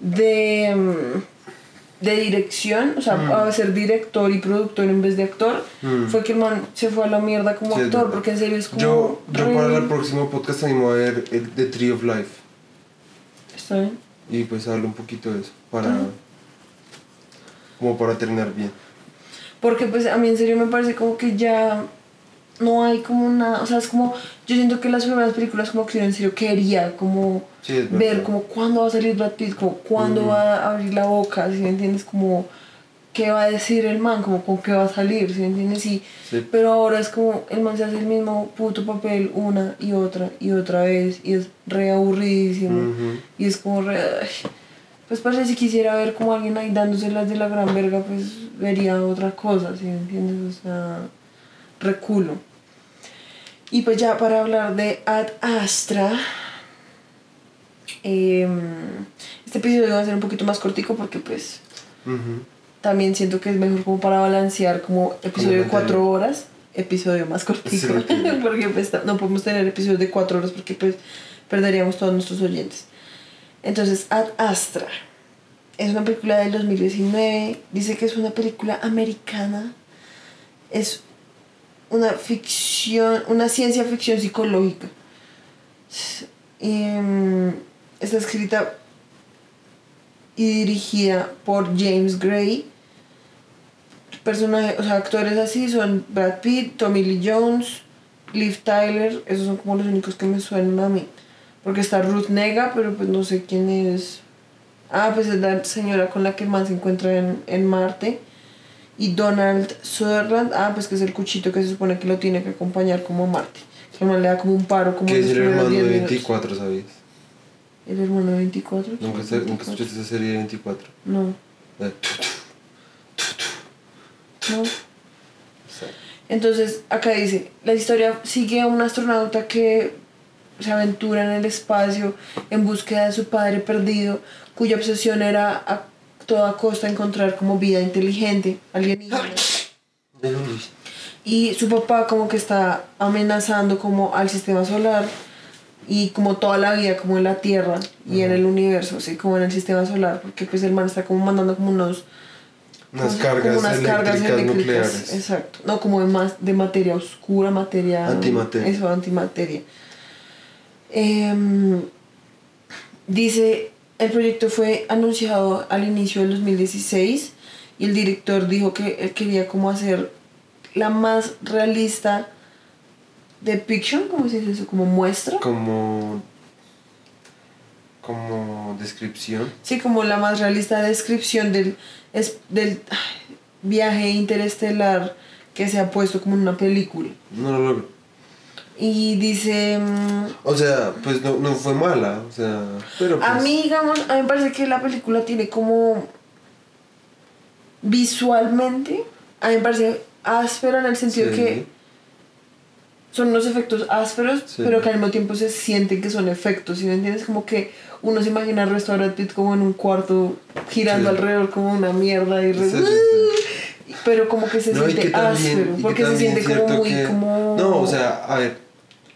de, mm, de dirección, o sea, Mm. a ser director y productor en vez de actor, Mm. fue que el man se fue a la mierda como Sí, actor, porque en serio es como... Yo, yo re- para el próximo podcast animo a ver el The Tree of Life. Está bien. Y pues hablo un poquito de eso. Para. Como para terminar bien. Porque pues a mí en serio me parece como que ya no hay como nada, o sea, es como, yo siento que las primeras películas como que yo en serio quería como Sí, ver como cuándo va a salir Brad Pitt, como cuándo va a abrir la boca, si me entiendes, como qué va a decir el man, como con qué va a salir, si me entiendes, Sí. pero ahora es como el man se hace el mismo puto papel una y otra y otra vez y es re aburridísimo Ujú. y es como re... ay. Pues parece si quisiera ver como alguien ahí dándoselas de la gran verga, pues vería otra cosa, ¿sí me entiendes? O sea, reculo. Y pues ya para hablar de Ad Astra, em, este episodio va a ser un poquito más cortico porque pues también siento que es mejor como para balancear como episodio de cuatro horas, episodio más cortico, Sí, porque pues no podemos tener episodios de cuatro horas porque pues perderíamos todos nuestros oyentes. Entonces, Ad Astra es una película del 2019, dice que es una película americana, es una ficción, una ciencia ficción psicológica. Y, mm, está escrita y dirigida por James Gray. Personajes, o sea, actores así son Brad Pitt, Tommy Lee Jones, Liv Tyler, esos son como los únicos que me suenan a mí. Porque está Ruth Nega, pero pues no sé quién es. Ah, pues es la señora con la que man se encuentra en, en Marte. Y Donald Sutherland, ah, pues que es el cuchito que se supone que lo tiene que acompañar como a Marte. Que le da como un paro, como en es el hermano 10 de minutos. 24, ¿sabías? ¿El hermano de 24? ¿Nunca, se- nunca escuchaste esa serie de 24? No, Eh, no. Entonces, acá dice, la historia sigue a un astronauta que se aventura en el espacio en búsqueda de su padre perdido, cuya obsesión era a toda costa encontrar como vida inteligente, alienígena. Y su papá como que está amenazando como al sistema solar y como toda la vida como en la Tierra y en el universo, así como en el sistema solar, porque pues el man está como mandando como unos Unas como cargas unas cargas eléctricas eléctricas, nucleares. Exacto. No, como de, más, de materia oscura, materia... Antimateria. Eso, antimateria. Em, dice, el proyecto fue anunciado al inicio del 2016 y el director dijo que él quería como hacer la más realista depiction, ¿cómo se dice eso? Como muestra. Como. Como descripción. Sí, como la más realista descripción del, es, del ay, viaje interestelar que se ha puesto como en una película. No lo logro. Y dice, mm, O sea, pues no, no fue mala. O sea. Pero pues. a mí, digamos, a mí me parece que la película tiene como visualmente, a mí me parece áspera en el sentido Sí. que son unos efectos ásperos, Sí. pero que al mismo tiempo se sienten que son efectos, ¿sí me entiendes? Como que uno se imagina al restaurante como en un cuarto girando Sí. alrededor como una mierda y re- pero como que se No, siente que también- áspero, porque se siente como muy que- como No, o sea, a ver,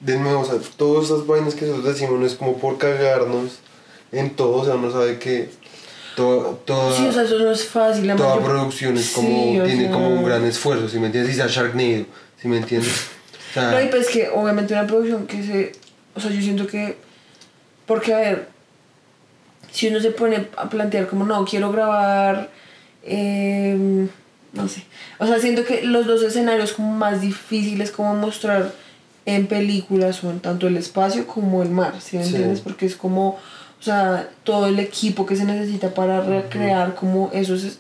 de nuevo, o sea, todas esas vainas que nosotros decimos no es como por cagarnos en todo, o sea, uno sabe que toda, toda, Sí, o sea, eso no es fácil. la toda mayor- producción es como, Sí, tiene sea- como un gran esfuerzo, ¿sí me entiendes? Y sea Sharknado, ¿sí me entiendes? O sea, No, y pues que obviamente una producción que se... O sea, yo siento que... Porque, a ver, si uno se pone a plantear como, no, quiero grabar... em, no sé. O sea, siento que los dos escenarios como más difíciles como mostrar en películas son tanto el espacio como el mar, ¿sí me Sí. entiendes? Porque es como, o sea, todo el equipo que se necesita para recrear como esos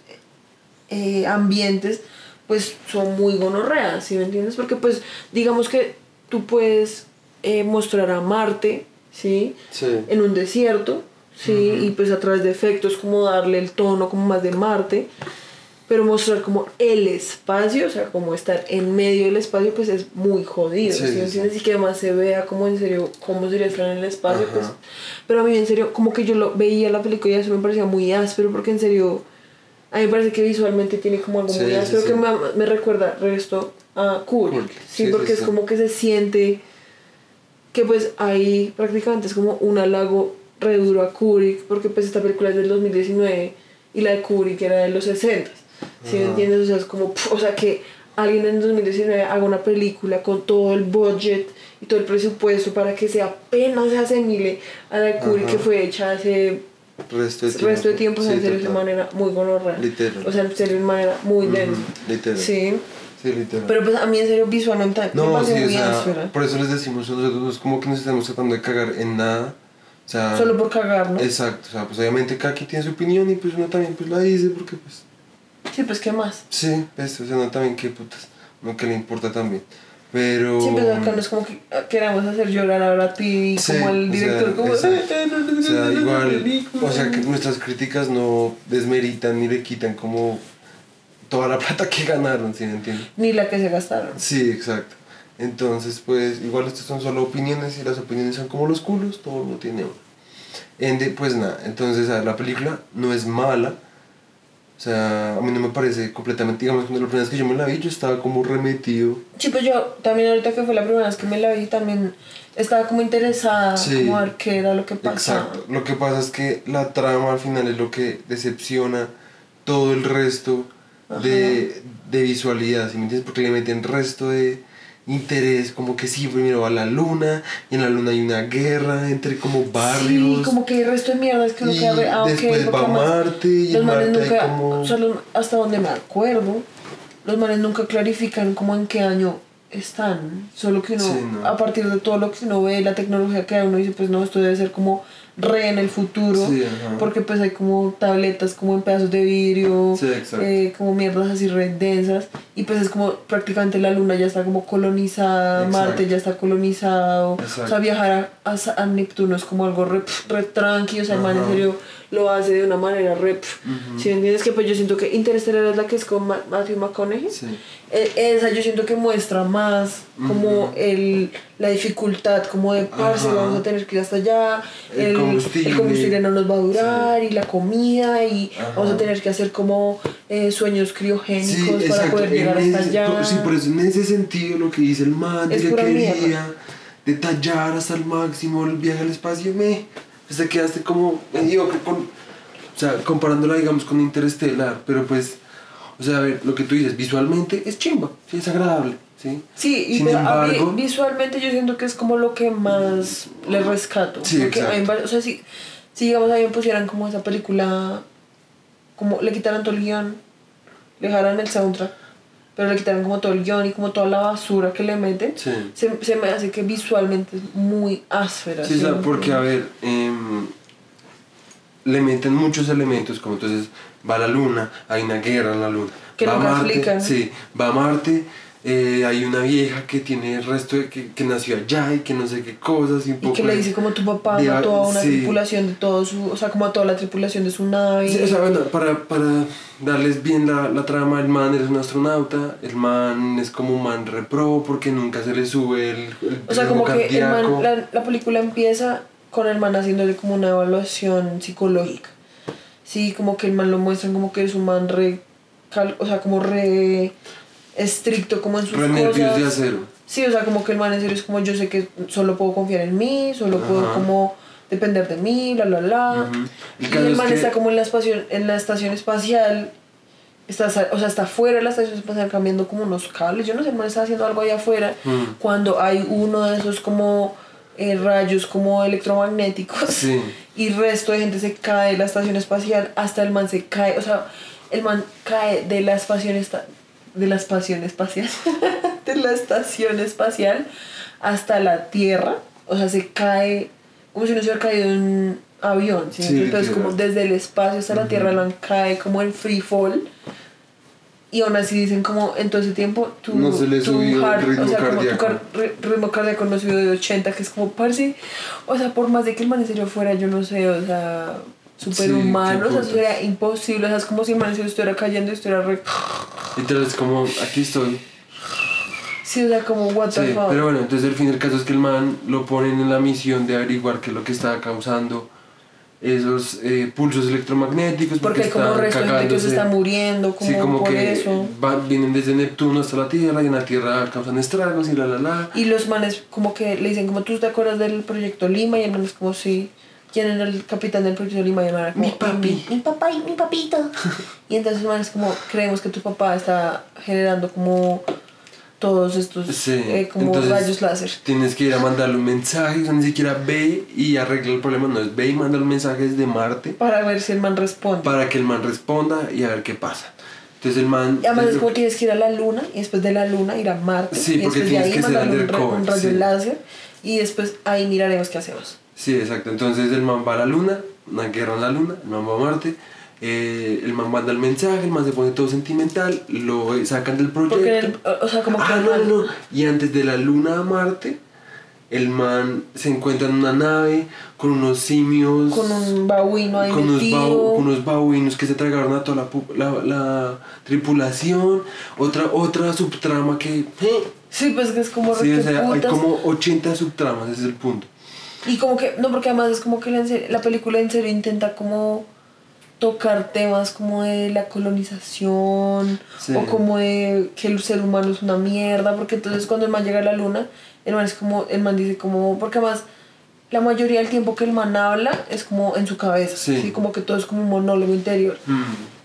eh, ambientes, pues son muy gonorreas, ¿sí me entiendes? Porque pues digamos que tú puedes eh, mostrar a Marte, ¿sí? sí. En un desierto, ¿sí? Y pues a través de efectos como darle el tono como más de Marte, pero mostrar como el espacio, o sea, como estar en medio del espacio, pues es muy jodido, Sí, ¿sí, sí? Y que además se vea como en serio, cómo sería estar en el espacio, pues... Pero a mí en serio, como que yo lo veía la película y eso me parecía muy áspero, porque en serio, a mí me parece que visualmente tiene como algo muy áspero que me, me recuerda resto a Kubrick, Kubrick, sí, porque es como que se siente que pues ahí prácticamente es como un halago re duro a Kubrick, porque pues esta película es del 2019 y la de Kubrick era de los 60, ¿sí me entiendes? O sea, es como, o sea, que alguien en 2019 haga una película con todo el budget y todo el presupuesto para que se apenas se asemile a la Ajá. que fue hecha hace Resto de tiempo. resto de tiempo, sea, Sí, en serio, de manera muy gonorrea. Literal. O sea, en serio, de manera muy densa. literal. Sí. Sí, literal. Pero pues a mí en serio visualmente me No, parece sí, o sea, por eso les decimos, nosotros no es como que nos estamos tratando de cagar en nada. O sea, Solo por cagar, ¿no? Exacto, o sea, pues obviamente cada quien tiene su opinión y pues uno también pues la dice porque pues, Sí, pues qué más. sí, pues, o sea, uno también qué putas, uno que le importa también. Pero... Sí, pues no es como que queramos hacer llorar a Brad Pitt Sí, como el o director, sea, como... O sea, igual, o sea, que nuestras críticas no desmeritan ni le quitan como toda la plata que ganaron, ¿sí me entiendes? Ni la que se gastaron. Sí, exacto. Entonces, pues, igual estas son solo opiniones y las opiniones son como los culos, todo uno tiene uno. Ende, pues nada, entonces, a ver, la película no es mala. O sea, a mí no me parece completamente, digamos, cuando la primera vez que yo me la vi, yo estaba como remetido. Sí, pues yo también ahorita que fue la primera vez que me la vi, también estaba como interesada, Sí. como a ver qué era lo que pasaba. Exacto. Lo que pasa es que la trama al final es lo que decepciona todo el resto de, de visualidad, ¿sí me entiendes? Porque le meten resto de interés, como que sí, primero va a la luna, y en la luna hay una guerra entre como barrios. Sí, como que el resto de mierda es que uno y queda ah, después porque va además Marte, y en hay nunca, como... o sea, los- hasta donde me acuerdo, los manes nunca clarifican como en qué año están. Solo que uno, Sí, no. a partir de todo lo que uno ve, la tecnología que hay, uno dice, pues no, esto debe ser como re en el futuro. Sí, porque pues hay como tabletas como en pedazos de vidrio, Sí, eh, como mierdas así re densas. Y pues es como prácticamente la luna ya está como colonizada, Exacto. Marte ya está colonizado. O sea, viajar a, a, a Neptuno es como algo re, re tranqui, o sea, man en serio lo hace de una manera re... pf. Si entiendes que pues yo siento que Interstellar es la que es con Ma- Matthew McConaughey. Sí. Eh, Esa yo siento que muestra más como el, la dificultad, como de parce, Ajá. vamos a tener que ir hasta allá, El combustible. el combustible no nos va a durar, y la comida, y Ajá. vamos a tener que hacer como eh, sueños criogénicos Sí, para exacto. poder llegar hasta allá. por- sí, por eso en ese sentido lo que dice el man, de que quería detallar hasta el máximo el viaje al espacio, me, pues te quedaste como mediocre con, o sea, comparándola digamos con Interestelar, pero pues, o sea, a ver, lo que tú dices, visualmente es chimba, sí, es agradable, ¿sí? Sí, y Sin pero a mí embargo- visualmente yo siento que es como lo que más le rescato. Sí, porque pare- o sea, si, si digamos a mí me pusieran como esa película, como le quitaran todo el guion, le dejaran el soundtrack, pero le quitaran como todo el guion y como toda la basura que le meten, Sí. se, se me hace que visualmente es muy áspera. Sí, porque a ver, em, le meten muchos elementos, como entonces va la luna, hay una guerra en la luna. Que va nunca Marte, explican. Sí, va a Marte, eh, hay una vieja que tiene el resto de que, que nació allá y que no sé qué cosas y un Y poco que le dice como tu papá de- mató a una sí. tripulación de todo su, o sea, como a toda la tripulación de su nave. Sí, o sea, bueno, para, para darles bien la, la trama, el man es un astronauta, el man es como un man repro porque nunca se le sube el, el O sea, como que el cardíaco. man, la, la película empieza con el man haciéndole como una evaluación psicológica. Sí, como que el man lo muestran como que es un man re, cal- o sea, como re estricto como en sus nervios de cosas. acero. Sí, o sea, como que el man en serio es como yo sé que solo puedo confiar en mí, solo puedo como depender de mí, bla, bla, bla. Ujú. El Y el es man que- está como en la, espacio, en la estación espacial, está, o sea, está afuera de la estación espacial cambiando como unos cables. Yo no sé, el man está haciendo algo allá afuera cuando hay uno de esos como eh, rayos como electromagnéticos Sí. y resto de gente se cae de la estación espacial hasta el man se cae, o sea, el man cae de la estación esta- de la estación espacial, de la estación espacial hasta la Tierra, o sea, se cae como si no se hubiera caído un avión, ¿sí? Sí, entonces literal. como desde el espacio hasta la Tierra man cae como en free fall. Y aún así dicen como en todo ese tiempo tu, No se le tu subió el ritmo o sea, como tu cardíaco. car- ri- ritmo cardíaco no subió de 80, que es como parce, o sea, por más de que el man fuera, yo no sé, o sea, superhumano, qué o sea, eso era imposible, o sea, es como si el man estuviera cayendo y estuviera re... Entonces es como, aquí estoy. Sí, o sea, como what the Sí, fuck. pero bueno, entonces el fin del caso es que el man lo ponen en la misión de averiguar qué es lo que estaba causando esos eh, pulsos electromagnéticos. porque hay como resto de gente que se está muriendo, como, Sí, como por que eso. van- vienen desde Neptuno hasta la Tierra y en la Tierra causan estragos y la la la. Y los manes como que le dicen como tú te acuerdas del proyecto Lima y el man es como sí. ¿Quién era el capitán del proyecto Lima? Y el man era como, Mi papi. Mi, mi papá y mi papito. y entonces el man es como, creemos que tu papá está generando como todos estos Sí, eh, como entonces rayos láser. Tienes que ir a mandarle un mensaje, o sea, ni siquiera ve y arregla el problema, no es ve y manda un mensaje desde Marte Para ver si el man responde. para que el man responda y a ver qué pasa. Entonces el man... y además es como tienes que ir a la luna y después de la luna ir a Marte. Sí, y porque después de tienes ahí que ser un, un rayo sí. láser y después ahí miraremos qué hacemos. Sí, exacto. Entonces el man va a la luna, una guerra en la luna, el man va a Marte, eh, el man manda el mensaje, el man se pone todo sentimental, lo sacan del proyecto. Porque el, o sea, como que Ah, no, no, no. Y antes de la luna a Marte, el man se encuentra en una nave con unos simios. con un babuino ahí con unos, con unos babuinos que se tragaron a toda la, la, la tripulación. Otra, otra subtrama que. eh, Sí, pues que es como Sí, o sea, hay como 80 subtramas, ese es el punto. Y como que, no, porque además es como que la, película en serio intenta como tocar temas como de la colonización Sí. o como de que el ser humano es una mierda, porque entonces cuando el man llega a la luna, el man es como, el man dice como, porque además la mayoría del tiempo que el man habla es como en su cabeza, Sí. ¿sí? como que todo es como un monólogo interior. Mm.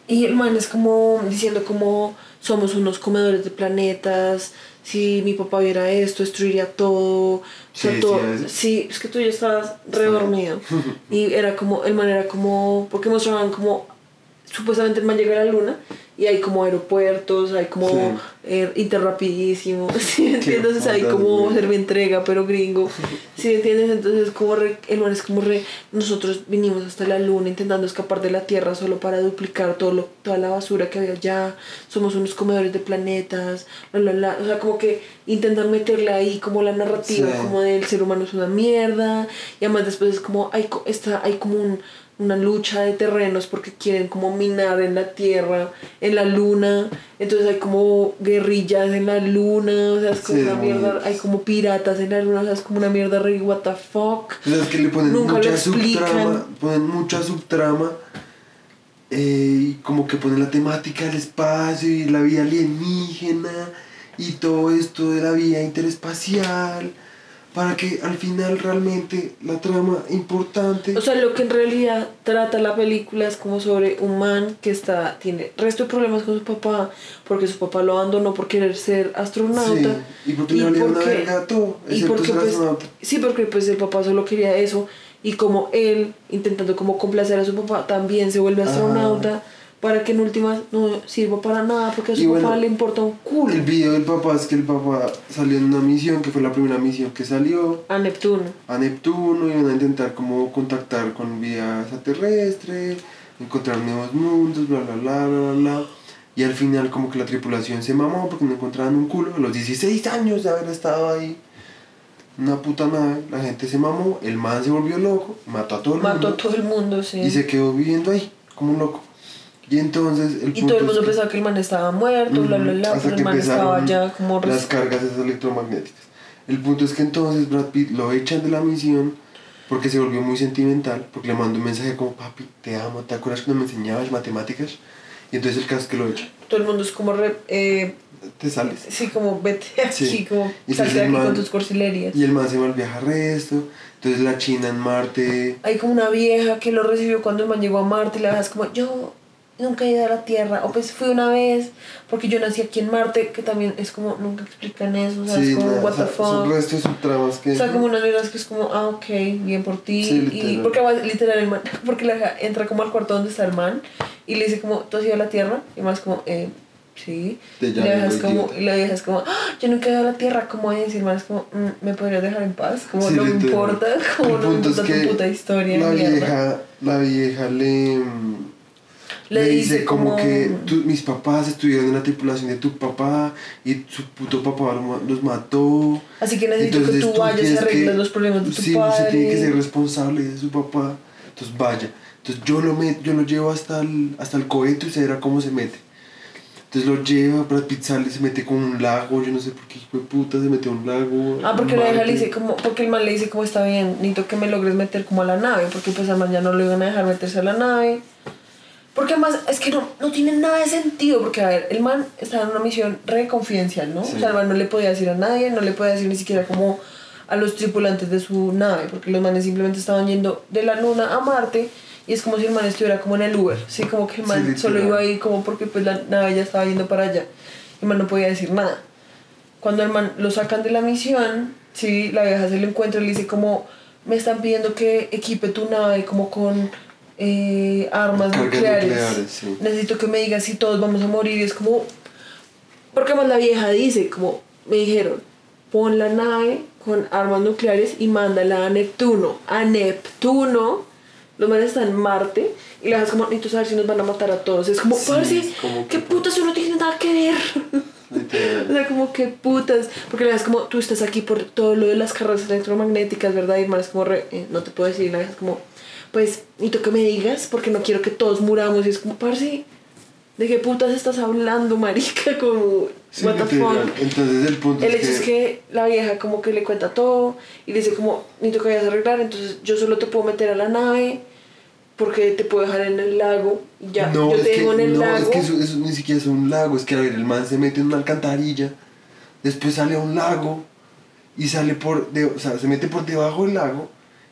Y el man es como diciendo como somos unos comedores de planetas, si mi papá viera esto, destruiría todo. O sea, Sí, todo- sí, es- sí, es que tú ya estabas redormido. y era como, el man era como, porque mostraban como, supuestamente el man llega a la luna y hay como aeropuertos, hay como Sí. eh, interrapidísimo, ¿sí me entiendes? hay putas, como entrega, pero gringo, ¿sí me entiendes? Entonces como re- el man es como re, nosotros vinimos hasta la luna intentando escapar de la Tierra solo para duplicar todo lo, toda la basura que había allá, somos unos comedores de planetas, bla, bla, bla. o sea, como que intentan meterle ahí como la narrativa, Sí. como del ser humano es una mierda, y además después es como, hay, está, hay como un una lucha de terrenos porque quieren como minar en la tierra, en la luna, entonces hay como guerrillas en la luna, o sea, es como Sí, una mierda, hay como piratas en la luna, o sea, es como una mierda re what the fuck. O sea, es que le ponen Nunca mucha subtrama, ponen mucha subtrama eh, y como que ponen la temática del espacio y la vida alienígena y todo esto de la vida interespacial para que al final realmente la trama importante O sea, lo que en realidad trata la película es como sobre un man que está, tiene resto de problemas con su papá, porque su papá lo abandonó por querer ser astronauta. Sí, y porque le valía una porque- verga a todo, y porque pues, astronauta. sí, porque pues el papá solo quería eso, y como él, intentando como complacer a su papá, también se vuelve astronauta, para que en últimas no sirva para nada, porque a su Y bueno, papá le importa un culo. El video del papá es que el papá salió en una misión, que fue la primera misión que salió, A Neptuno. a Neptuno y van a intentar como contactar con vida extraterrestre, encontrar nuevos mundos, bla bla bla bla bla. bla. Y al final como que la tripulación se mamó porque no encontraban un culo. A los 16 años de haber estado ahí. Una puta nave. La gente se mamó. El man se volvió loco. Mató a todo el Mató mundo. a todo el mundo, sí. Y se quedó viviendo ahí como un loco. Y entonces el Y todo el mundo es que- pensaba que el man estaba muerto, bla, bla, bla, Ujú, pero el man estaba ya como... las cargas esas electromagnéticas. El punto es que entonces Brad Pitt lo echan de la misión porque se volvió muy sentimental, porque le mandó un mensaje como, papi, te amo, ¿te acuerdas cuando me enseñabas matemáticas? Y entonces el caso es que lo echan. Todo el mundo es como... re- eh, Te sales. sí, como vete aquí, Sí. como Y salte de aquí man- con tus cursilerías. Y el man se va al viajar resto, entonces la China en Marte... Hay como una vieja que lo recibió cuando el man llegó a Marte y la vieja es como, yo nunca he ido a la Tierra, o pues fui una vez, porque yo nací aquí en Marte, que también es como, nunca explican eso, o sea, es como, nada, what o the son fuck. subtramas que... O sea, como unas mierdas que es como, ah, ok, bien por ti. Sí, y porque además, literal, el man, porque la entra como al cuarto donde está el man y le dice como, ¿tú has ido a la Tierra? Y más como, eh, sí. Y, la llamo vieja es como, y la vieja es como, "Ah, yo nunca he ido a la Tierra, ¿cómo es? Y el man es como, "Mm, ¿me podrías dejar en paz? Como Sí, no me importa, como no me importa tu puta historia. La mierda". vieja, la vieja le, mm, Le le dice dice como, como- que tu- mis papás estuvieron en la tripulación de tu papá y su puto papá los mató. Así que necesito que tú vayas y arregles los problemas de tu sí, padre. usted tiene que ser responsable de su papá. Entonces vaya. Entonces yo lo, met, yo lo llevo hasta el, hasta el cohete y usted verá cómo se mete. Entonces lo lleva, Pitt sale, se mete con un lago, yo no sé por qué hijo de puta se mete a un lago. Ah, porque la le dice como, porque el man le dice como está bien, necesito que me logres meter como a la nave, porque pues al man ya no lo iban a dejar meterse a la nave. Porque además es que no, no tiene nada de sentido, porque a ver, el man estaba en una misión re confidencial, ¿no? Sí. O sea, el man no le podía decir a nadie, no le podía decir ni siquiera como a los tripulantes de su nave, porque los manes simplemente estaban yendo de la luna a Marte y es como si el man estuviera como en el Uber, ¿sí? Como que el man solo iba ahí como porque pues la nave ya estaba yendo para allá. Y el man no podía decir nada cuando el man lo sacan de la misión, sí, la vieja se lo encuentra y le dice como, me están pidiendo que equipe tu nave como con eh, armas Cargas nucleares. nucleares, sí. Necesito que me digas si todos vamos a morir. Y es como, porque más la vieja dice, como, me dijeron, pon la nave con armas nucleares y mándala a Neptuno. A Neptuno. Los manes están en Marte y la vieja es como, necesito saber si nos van a matar a todos. Es como, Sí, parce, como ¿qué putas? Eso no tiene nada que ver. O sea, como que putas. Porque la verdad es como, tú estás aquí por todo lo de las cargas electromagnéticas, ¿verdad? Y es como, re, eh, no te puedo decir. Y la verdad es como, pues, necesito que me digas porque no quiero que todos muramos. Y es como, parce, ¿de qué putas estás hablando, marica? Como, Sí, what the fuck. Entonces el punto El es hecho que... es que la vieja como que le cuenta todo y le dice como, necesito que vayas a arreglar, entonces yo solo te puedo meter a la nave porque te puedo dejar en el lago y ya, no, yo te dejo en el no, lago. es que eso, eso ni siquiera es un lago, es que a ver, el man se mete en una alcantarilla, después sale a un lago y sale por, de, o sea, se mete por debajo del lago,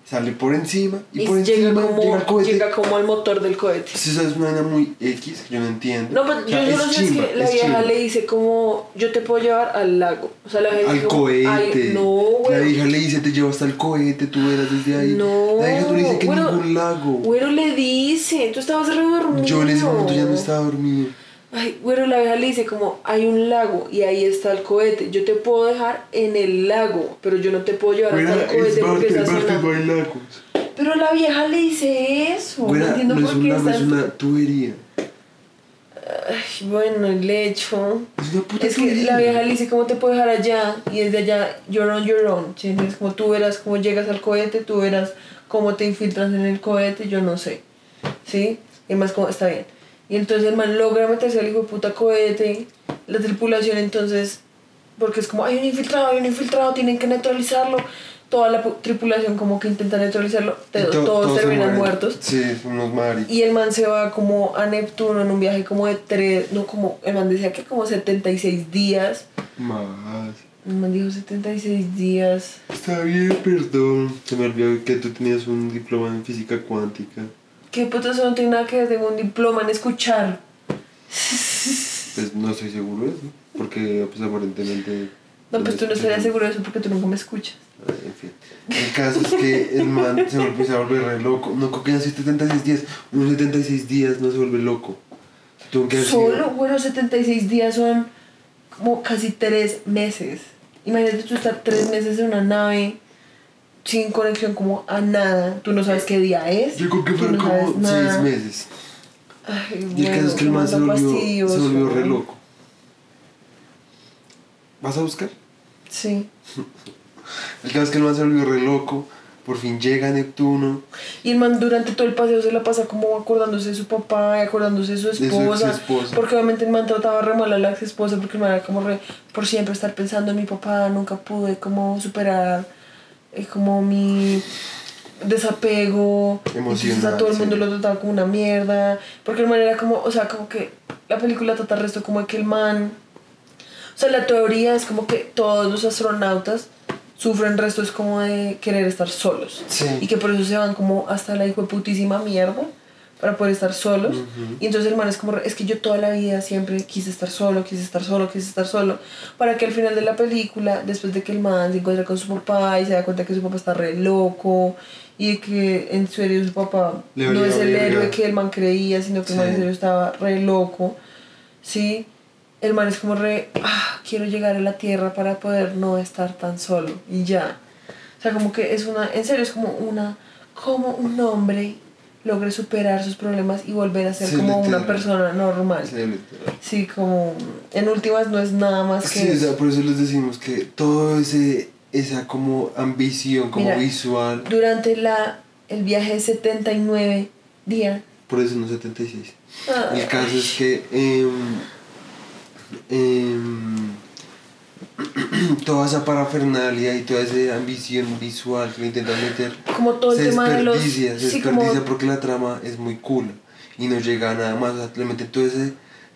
sale por encima y, y por llega, encima como, llega al cohete. llega como al motor del cohete. Sí, eso es una vaina muy X que yo no entiendo. No, pero O sea, yo solo sé es que la es vieja chimba. le dice como, yo te puedo llevar al lago. O sea, la vieja Al como, cohete. "Ay, no, la güey. vieja le dice, te llevo hasta el cohete, tú verás desde ahí. No, La vieja no le dice que bueno, ningún lago. Güero le dice, tú estabas re dormido. Yo en ese momento ya no estaba dormido. Ay, güero, la vieja le dice como, hay un lago y ahí está el cohete. Yo te puedo dejar en el lago, pero yo no te puedo llevar hasta el cohete es porque no hay lagos. Pero la vieja le dice eso. no Güera, entiendo no es por un qué lago, está... es una tubería. Ay, bueno, el hecho... Es una puta Es que tubería. la vieja le dice cómo te puedo dejar allá y desde allá you're on your own. ¿sí? Es como tú verás cómo llegas al cohete, tú verás cómo te infiltras en el cohete, yo no sé. ¿Sí? Y más como está bien. Y entonces el man logra meterse al hijo de puta cohete, la tripulación entonces, porque es como hay un infiltrado, hay un infiltrado, tienen que neutralizarlo. Toda la pu- tripulación como que intenta neutralizarlo, to- todos, se terminan muertos. Sí, son unos maricos. Y el man se va como a Neptuno en un viaje como de tres, no como, el man decía que como 76 días. Más. El man dijo 76 días. Está bien, perdón. Se me olvidó que tú tenías un diploma en física cuántica. ¿Qué puto eso no tiene nada que ver? Tengo un diploma en escuchar. Pues no estoy seguro de eso. Porque pues aparentemente... No, pues tú no estarías seguro de eso porque tú nunca me escuchas. Ah, En fin. El caso es que el man se volvió, se volvió re loco. No creo que sido 76 días. Unos 76 días no se vuelve loco. Tuvo que Solo, bueno, 76 días son como casi 3 meses. Imagínate tú estar 3 meses en una nave sin conexión como a nada. Tú no sabes qué día es. Yo creo que fueron no como. 6 meses. Ay, Y el caso es que el man se volvió, se fastidioso. volvió re loco. ¿Vas a buscar? Sí. El caso es que el man se volvió re loco. Por fin llega Neptuno. Y el man durante todo el paseo se la pasa como acordándose de su papá y acordándose de su De su esposa. porque obviamente el man trataba re mal a la ex esposa porque el man era como re, por siempre estar pensando en mi papá, nunca pude como superar eh, como mi desapego. A todo el Emocional, mundo sí. lo trataba como una mierda. Porque el man era como, o sea, como que la película trata el resto como de que el man... O sea, la teoría es como que todos los astronautas sufren resto es como de querer estar solos. Sí. Y que por eso se van como hasta la hijo de putísima mierda para poder estar solos. Y entonces el man es como, es que yo toda la vida siempre quise estar solo, quise estar solo, quise estar solo. Para que al final de la película, después de que el man se encuentra con su papá y se da cuenta que su papá está re loco y que en serio su papá Le no es el verga. héroe que el man creía, sino que el man en Sí. serio estaba re loco. ¿Sí? El man es como re, ah, quiero llegar a la tierra para poder no estar tan solo y ya. O sea, como que es una, en serio, es como una, como un hombre logre superar sus problemas y volver a ser Sí, como literal. una persona normal. Sí, como, en últimas no es nada más que Sí, o sea, por eso les decimos que todo ese esa como ambición como Mira. visual, Durante la, el viaje de 79 días, por eso no 76. ah, El caso es que em, em, toda esa parafernalia y toda esa ambición visual que le intentan meter como todo el se tema de los... desperdicia, se sí, como, desperdicia porque la trama es muy cool y no llega a nada más, o sea, le meten toda esa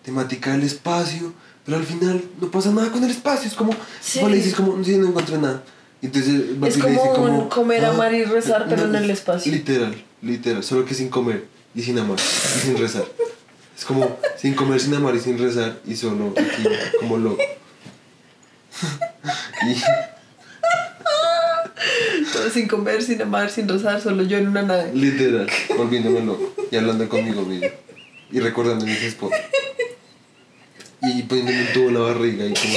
temática del espacio, pero al final no pasa nada con el espacio, es como, Sí. dices como, sí, no encontré nada. Entonces Es como dice un comer, "Ah, amar y rezar, pero en el espacio". Literal, literal, solo que sin comer y sin amar y sin rezar. Es como sin comer, sin amar y sin rezar y solo aquí como loco. y, todo sin comer, sin amar, sin rezar, solo yo en una nave. Literal, volviéndome loco y hablando conmigo mismo y recordando mis esposos. Y poniéndome un tubo en la barriga y como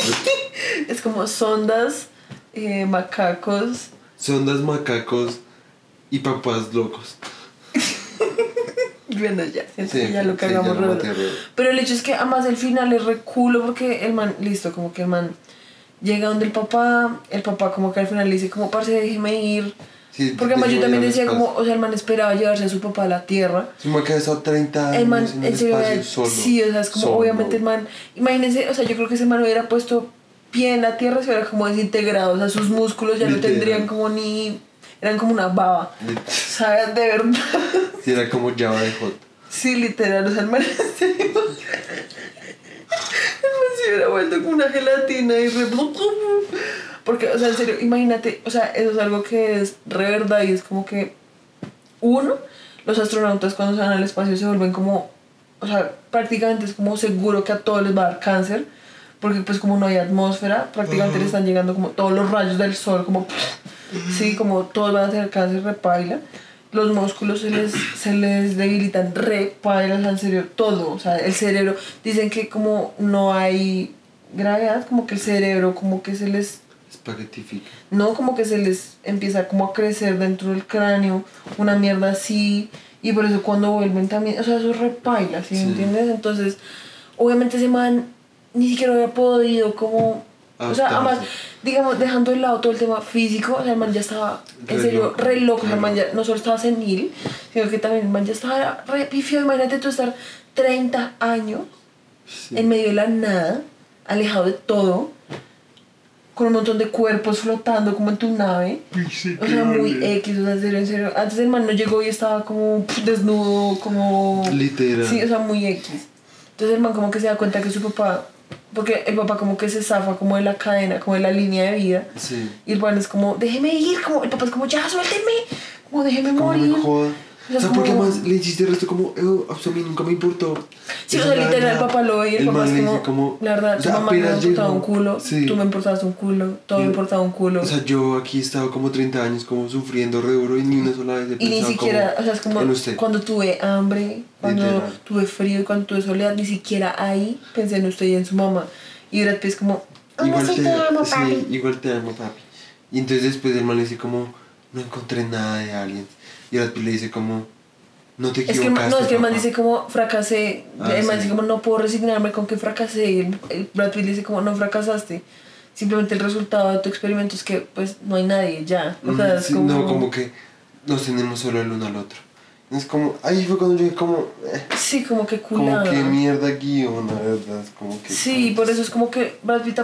Es como sondas, eh, macacos. sondas macacos y papás locos. Bueno, ya, Sí, que ya lo sí, cagamos re. Pero el hecho es que además el final es re culo porque el man, listo, como que el man llega donde el papá, el papá como que al final le dice como, parce, déjeme ir. Sí, Porque además yo también decía espacio. como, o sea, el man esperaba llevarse a su papá a la tierra. Se me ha quedado 30 años El man, en el espacio eh, solo. sí, o sea, es como solo. obviamente el man, imagínense, o sea, yo creo que ese man hubiera puesto pie en la tierra, se hubiera como desintegrado, o sea, sus músculos ya no Literal. tendrían como ni, eran como una baba, Lit- ¿sabes? De verdad. Sí, era como Java de Hot. Sí, literal, o sea, el man hubiera vuelto como una gelatina y re... Porque, o sea, en serio, imagínate, o sea, eso es algo que es re verdad y es como que, uno, los astronautas cuando se van al espacio se vuelven como, o sea, prácticamente es como seguro que a todos les va a dar cáncer, porque pues como no hay atmósfera, prácticamente le están llegando como todos los rayos del sol, como, sí, como todos van a tener cáncer repaila. Los músculos se les, se les debilitan repaila, o sea, en serio, todo, o sea, el cerebro, dicen que como no hay gravedad, como que el cerebro como que se les Espaguetifica. no como que se les empieza como a crecer dentro del cráneo una mierda así y por eso cuando vuelven también o sea eso es repaila ¿sí, me Sí. entiendes? entonces obviamente ese man ni siquiera había podido como o sea además digamos dejando de lado todo el tema físico o sea el man ya estaba en serio re loco el man ya no solo estaba senil sino que también el man ya estaba re pifiado imagínate tú estar 30 años Sí. en medio de la nada, alejado de todo, con un montón de cuerpos flotando como en tu nave. O sea, muy X, o sea, en serio, en serio. Antes el man no llegó y estaba como pf, desnudo, como... Literal. Sí, o sea, muy X. Entonces el man como que se da cuenta que su papá, porque el papá como que se zafa como de la cadena, como de la línea de vida. Sí. Y el es como, déjeme ir, como el papá es como, ya, suéltenme, como déjeme morir. me. O sea, porque más le hiciste el resto como, "Eh, a mí nunca me importó. Sí, o sea, literal, el vaina". papá lo ve y el, papá es como, como, la verdad, o tu sea, mamá me importaba un culo, sí. tú me importabas un culo, todo me Y- importaba un culo. O sea, yo aquí he estado como 30 años como sufriendo re duro y ni una sola vez he y ni siquiera, como o sea, es como usted. cuando tuve hambre, cuando Literal. tuve frío y cuando tuve soledad, ni siquiera ahí pensé en usted y en su mamá. Y Brad Pitt es como, Igual sí te, te amo, sí, papi. igual te amo, papi. Y entonces después el man le dice como, no encontré nada de aliens. Y Brad Pitt le dice como, No te Es que, equivocaste. no, es que el man dice como fracasé. Ah, el man sí. dice como no puedo resignarme con que fracasé. Y el, el Brad Pitt dice como no fracasaste. Simplemente el resultado de tu experimento es que pues no hay nadie ya. O sea, Mm, es sí, como... No, como que nos tenemos solo el uno al otro. Es como, ahí fue cuando yo dije como, eh, Sí, como que como culada. que mierda guion, la verdad, como que... Sí, por eso es como que Brad Pitt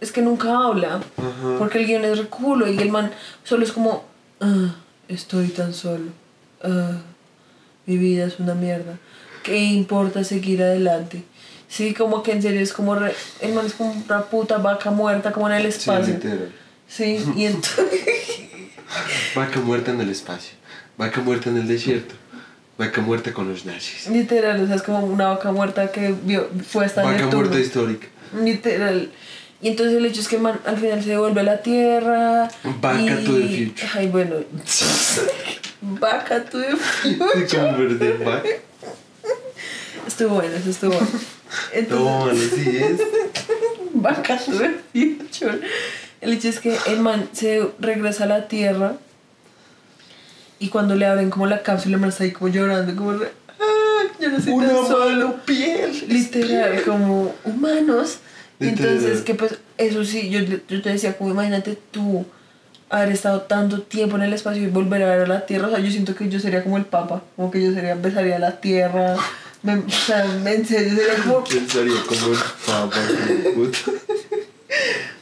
es que nunca habla. Ajá. Porque el guion es re culo y el man solo es como, "Ah, estoy tan solo. Ah, mi vida es una mierda. ¿Qué importa seguir adelante? Sí, como que en serio es como, re- el man es como una puta vaca muerta como en el Sí, espacio. literal. Sí, y entonces... Vaca muerta en el espacio. Vaca muerta en el desierto. Vaca muerta con los nazis. Literal, o sea, es como una vaca muerta que vio, fue hasta Vaca muerta histórica. Literal. Y entonces el hecho es que man, al final se devuelve a la tierra. Back y... to the future. Ay, bueno. Back to the Se future. convierte en vaca. Estuvo bueno, eso estuvo bueno. No, Entonces, así es. Back to the future. El hecho es que el man se regresa a la tierra. Y cuando le abren como la cápsula, el man está ahí como llorando, como re, "Ah, yo no soy Una tan solo". piel. literal como humanos. Entonces que pues eso sí yo, yo te decía como imagínate tú haber estado tanto tiempo en el espacio y volver a ver a la tierra o sea yo siento que yo sería como el papa como que yo sería besaría la tierra me, o sea en serio sería como o Pensaría como el papa. puta.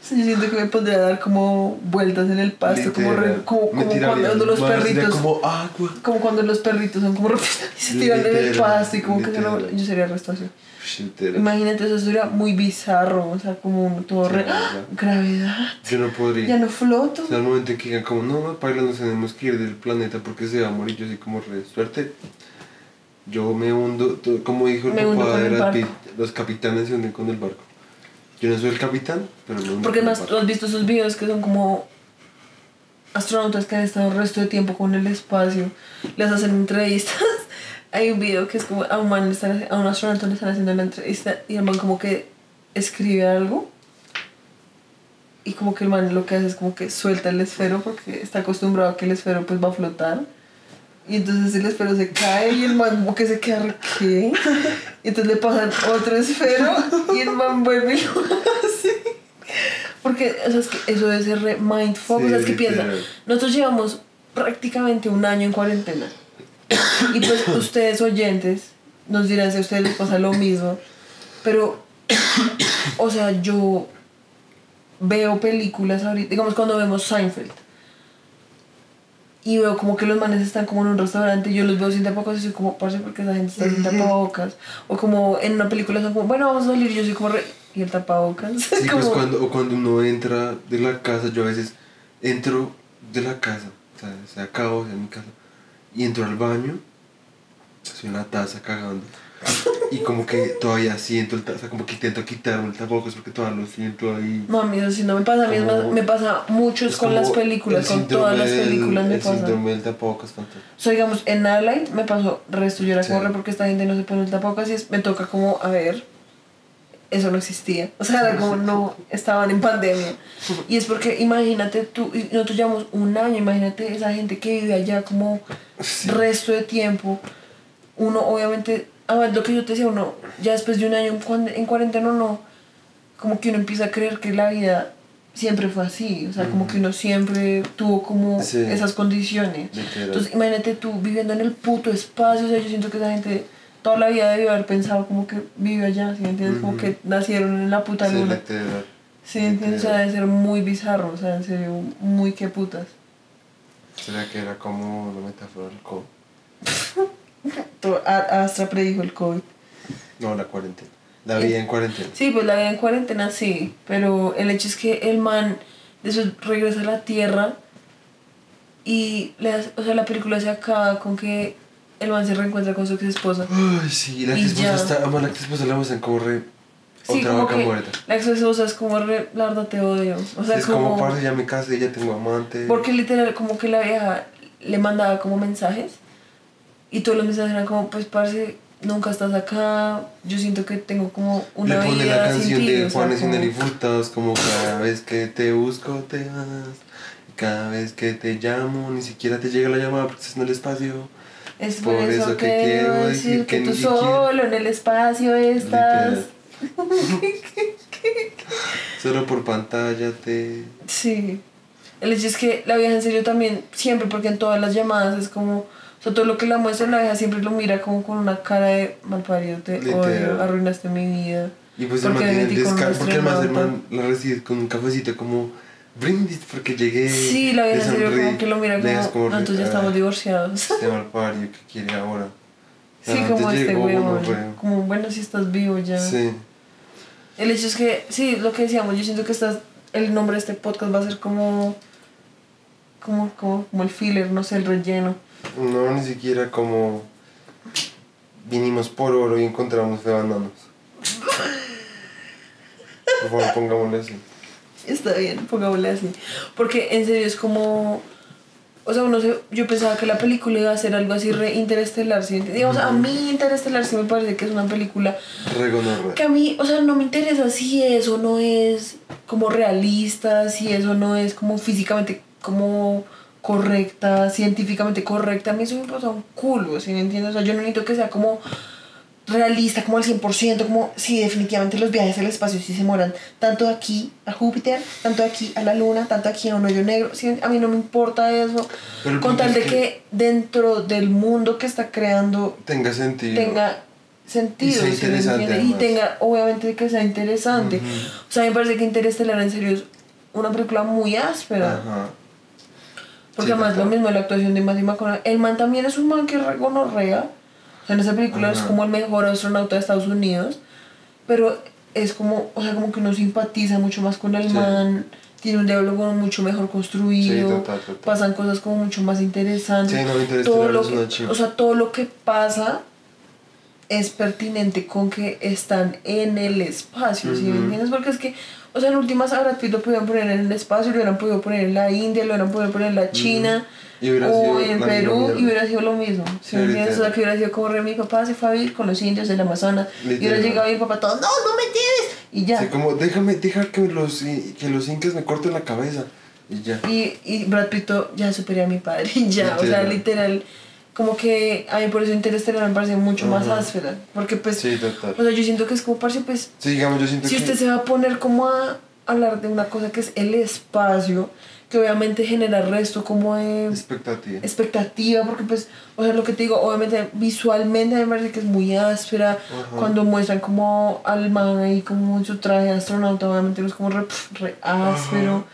sea, yo siento que me pondría a dar como vueltas en el pasto como, re- Literal. como, Me como cuando los sería perritos como agua. como cuando los perritos son como y se tiran en el Literal, pasto y como que se lo- literal. yo sería resto Imagínate, eso sería muy bizarro, o sea, como un todo Sí, re... ¡Ah! Gravedad. Yo no podría. Ya no floto. O sea, al momento en que digan como, no, no, Paila, nos tenemos que ir del planeta porque se va a morir, yo así como re suerte. Yo me hundo, como dijo el Me papá de Brad los capitanes se hunden con el barco. Yo no soy el capitán, pero me hundo Porque con más, ¿tú barco. has visto esos videos que son como astronautas que han estado el resto de tiempo con el espacio, les hacen entrevistas. Hay un video que es como a un man, le están, a un astronauta le están haciendo la entrevista y el man como que escribe algo y como que el man lo que hace es como que suelta el esfero porque está acostumbrado a que el esfero pues va a flotar. Y entonces el esfero se cae y el man como que se queda ¿qué? Y entonces le pasan otro esfero y el man vuelve y lo hace. Porque o sea, es que eso ser re mindfuck. Sí, o sea, es que piensa, nosotros llevamos prácticamente un año en cuarentena. Y pues ustedes oyentes nos dirán si a ustedes les pasa lo mismo. Pero, o sea, yo veo películas ahorita, digamos cuando vemos Seinfeld. Y veo como que los manes están como en un restaurante y yo los veo sin tapabocas y soy como, parce, porque esa gente está sin tapabocas. O como en una película son como, bueno, vamos a salir y yo soy como, re, ¿y el tapabocas? Sí, como, pues cuando, o cuando uno entra de la casa, yo a veces entro de la casa, o sea, sea acá o sea en mi casa, y entro al baño, en la taza cagando, y como que todavía siento el taza, como que intento quitarme el tapabocas porque todavía lo siento ahí. Mami, eso sí no me pasa. A mí Como- me pasa mucho con las películas, el con todas las del- películas me el pasa. síndrome del tapabocas con todo. O sea, digamos, en Nightlight me pasó resto, yo era Sí. corre porque esta gente no se pone el tapabocas y es- me toca como, a ver, eso no existía. O sea, era como no, estaban en pandemia. Y es porque, imagínate tú, nosotros llevamos un año, imagínate esa gente que vive allá como resto de tiempo. Uno, obviamente, a ver, lo que yo te decía, uno, ya después de un año en cuarentena, no, como que uno empieza a creer que la vida siempre fue así. O sea, como que uno siempre tuvo como Sí. esas condiciones. Entonces, imagínate tú viviendo en el puto espacio, o sea, yo siento que esa gente toda la vida debió haber pensado como que vive allá, ¿sí me entiendes? Como que nacieron en la puta luna. Sí, ¿entiendes? O sea, debe ser muy bizarro, o sea, en serio, muy que putas. ¿Será que era como una metáfora del COVID? Astra predijo el COVID. No, la cuarentena. La vida en cuarentena. Sí, pues la vida en cuarentena sí, pero el hecho es que el man después regresa a la tierra y le o sea, la película se acaba con que el man se reencuentra con su ex esposa. Ay, sí, la ex esposa está. Además, la ex esposa la muestran como re. Sí, otra vaca muerta. la ex esposa es como, re, la verdad te odio. O sea, es como, como, parce, ya me casé, ya tengo amante. porque literal como que la vieja le mandaba como mensajes y todos los mensajes eran como, pues parce, nunca estás acá, yo siento que tengo como una Le pone la canción ti", de o sea, Juanes y como- como cada vez que te busco te vas. Cada vez que te llamo, ni siquiera te llega la llamada porque estás en el espacio. Es por, eso, que, quiero decir que, tú solo en el espacio estás. Solo por pantalla te... Sí. El hecho es que la vieja en serio también, siempre, porque en todas las llamadas es como... O sea, todo lo que la muestra, la vieja siempre lo mira como con una cara de malparido, te odio, arruinaste mi vida. Y pues el man tiene descargo, porque además el man la recibe con un cafecito como brindis porque llegué. Sí, la en serio como que lo mira como, nosotros ya estamos divorciados. Este malpario que quiere ahora. Sí, como este huevo. Como, bueno, si estás vivo ya. Sí. El hecho es que, sí, lo que decíamos, yo siento que estás, el nombre de este podcast va a ser como, como, como, como el filler, no sé, el relleno. No, ni siquiera como vinimos por oro y encontramos fe Por favor, pongámosle así. Está bien, pongámosle así. Porque en serio es como o sea, uno se, yo pensaba que la película iba a ser algo así re interestelar, ¿sí? Digamos, a mí Interestelar sí me parece que es una película que a mí, o sea, no me interesa si eso no es como realista, si eso no es como físicamente como correcta, científicamente correcta, a mí eso me pasa un culo, ¿sí me entiendes? O sea, yo no necesito que sea como realista como al 100%, como si definitivamente los viajes al espacio sí se moran, tanto aquí a Júpiter, tanto aquí a la Luna, tanto aquí a un hoyo negro, a mí no me importa eso, con tal de que, dentro del mundo que está creando tenga sentido. Tenga sentido y, tenga obviamente que sea interesante. O sea, me parece que Interestelar en serio es una película muy áspera. Porque además lo mismo la actuación de Matthew McConaughey. El man también es un man que reconorrea o sea, en esa película es como el mejor astronauta de Estados Unidos, pero es como, o sea, como que uno simpatiza mucho más con el man, tiene un diálogo mucho mejor construido, pasan cosas como mucho más interesantes. todo lo que, o sea, todo lo que pasa es pertinente con que están en el espacio, ¿sí me entiendes? Porque es que, o sea, en últimas a Brad lo pudieron poner en el espacio, lo hubieran podido poner en la India, lo hubieran podido poner en la China o en Perú y hubiera sido lo mismo. ¿sí me entiendes? O sea, que hubiera sido como mi papá se fue a vivir con los indios del Amazonas y hubiera llegado mi papá todo, no, no me tienes. Y ya. Como, déjame, deja que los, que los incas me corten la cabeza. Y ya. Y, y Brad Pitt ya superé a mi padre. Y ya, o sea, literal. Como que a mí por eso Interestelar me parece mucho más áspera. Porque pues. Sí, total. O sea, yo siento que es como, parce, pues. Sí, digamos, yo siento si usted se va a poner como a hablar de una cosa que es el espacio que obviamente genera resto como de expectativa. expectativa porque pues o sea lo que te digo obviamente visualmente me parece que es muy áspera cuando muestran como al man ahí como en su traje de astronauta obviamente es como re, re áspero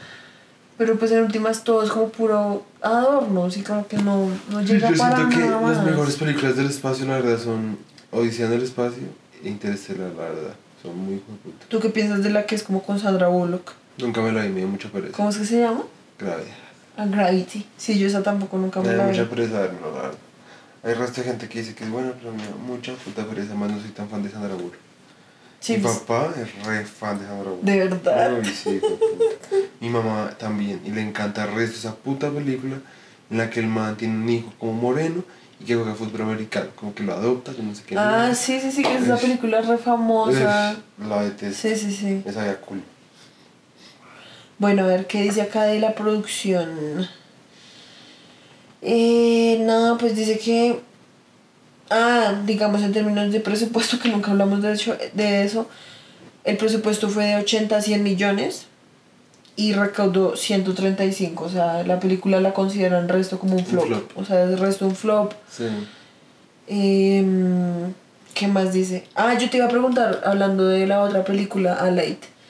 pero pues en últimas todo es como puro adorno así como que no, no llega Yo para siento que nada las mejores películas del espacio la verdad son Odisea en el espacio e Interestelar la verdad son muy puta. ¿Tú qué piensas de la que es como con Sandra Bullock? Nunca me la vi, me dio mucha pereza. ¿Cómo es que se llama? Gravity. A Gravity. Sí, yo esa tampoco nunca me, me da mucha pereza no, la verdad. Hay resto de gente que dice que es buena, pero me da mucha puta pereza, más no soy tan fan de Sandra Bullock. Sí, Mi papá es re fan de Bullock. ¿De verdad? sí, Mi mamá también, y le encanta el resto de esa puta película en la que el man tiene un hijo como moreno y que juega fútbol americano, como que lo adopta, yo no sé qué. Ah, sí, sí, sí, que es una película re famosa. la detesto. Sí, sí, sí. Esa ya cool. Bueno, a ver qué dice acá de la producción. Eh, nada, pues dice que. Ah, digamos en términos de presupuesto, que nunca hablamos de, hecho, de eso. El presupuesto fue de 80 a 100 millones y recaudó 135. O sea, la película la consideran resto como un flop. O sea, es resto un flop. Sí. Em, ¿Qué más dice? Ah, yo te iba a preguntar, hablando de la otra película, A Late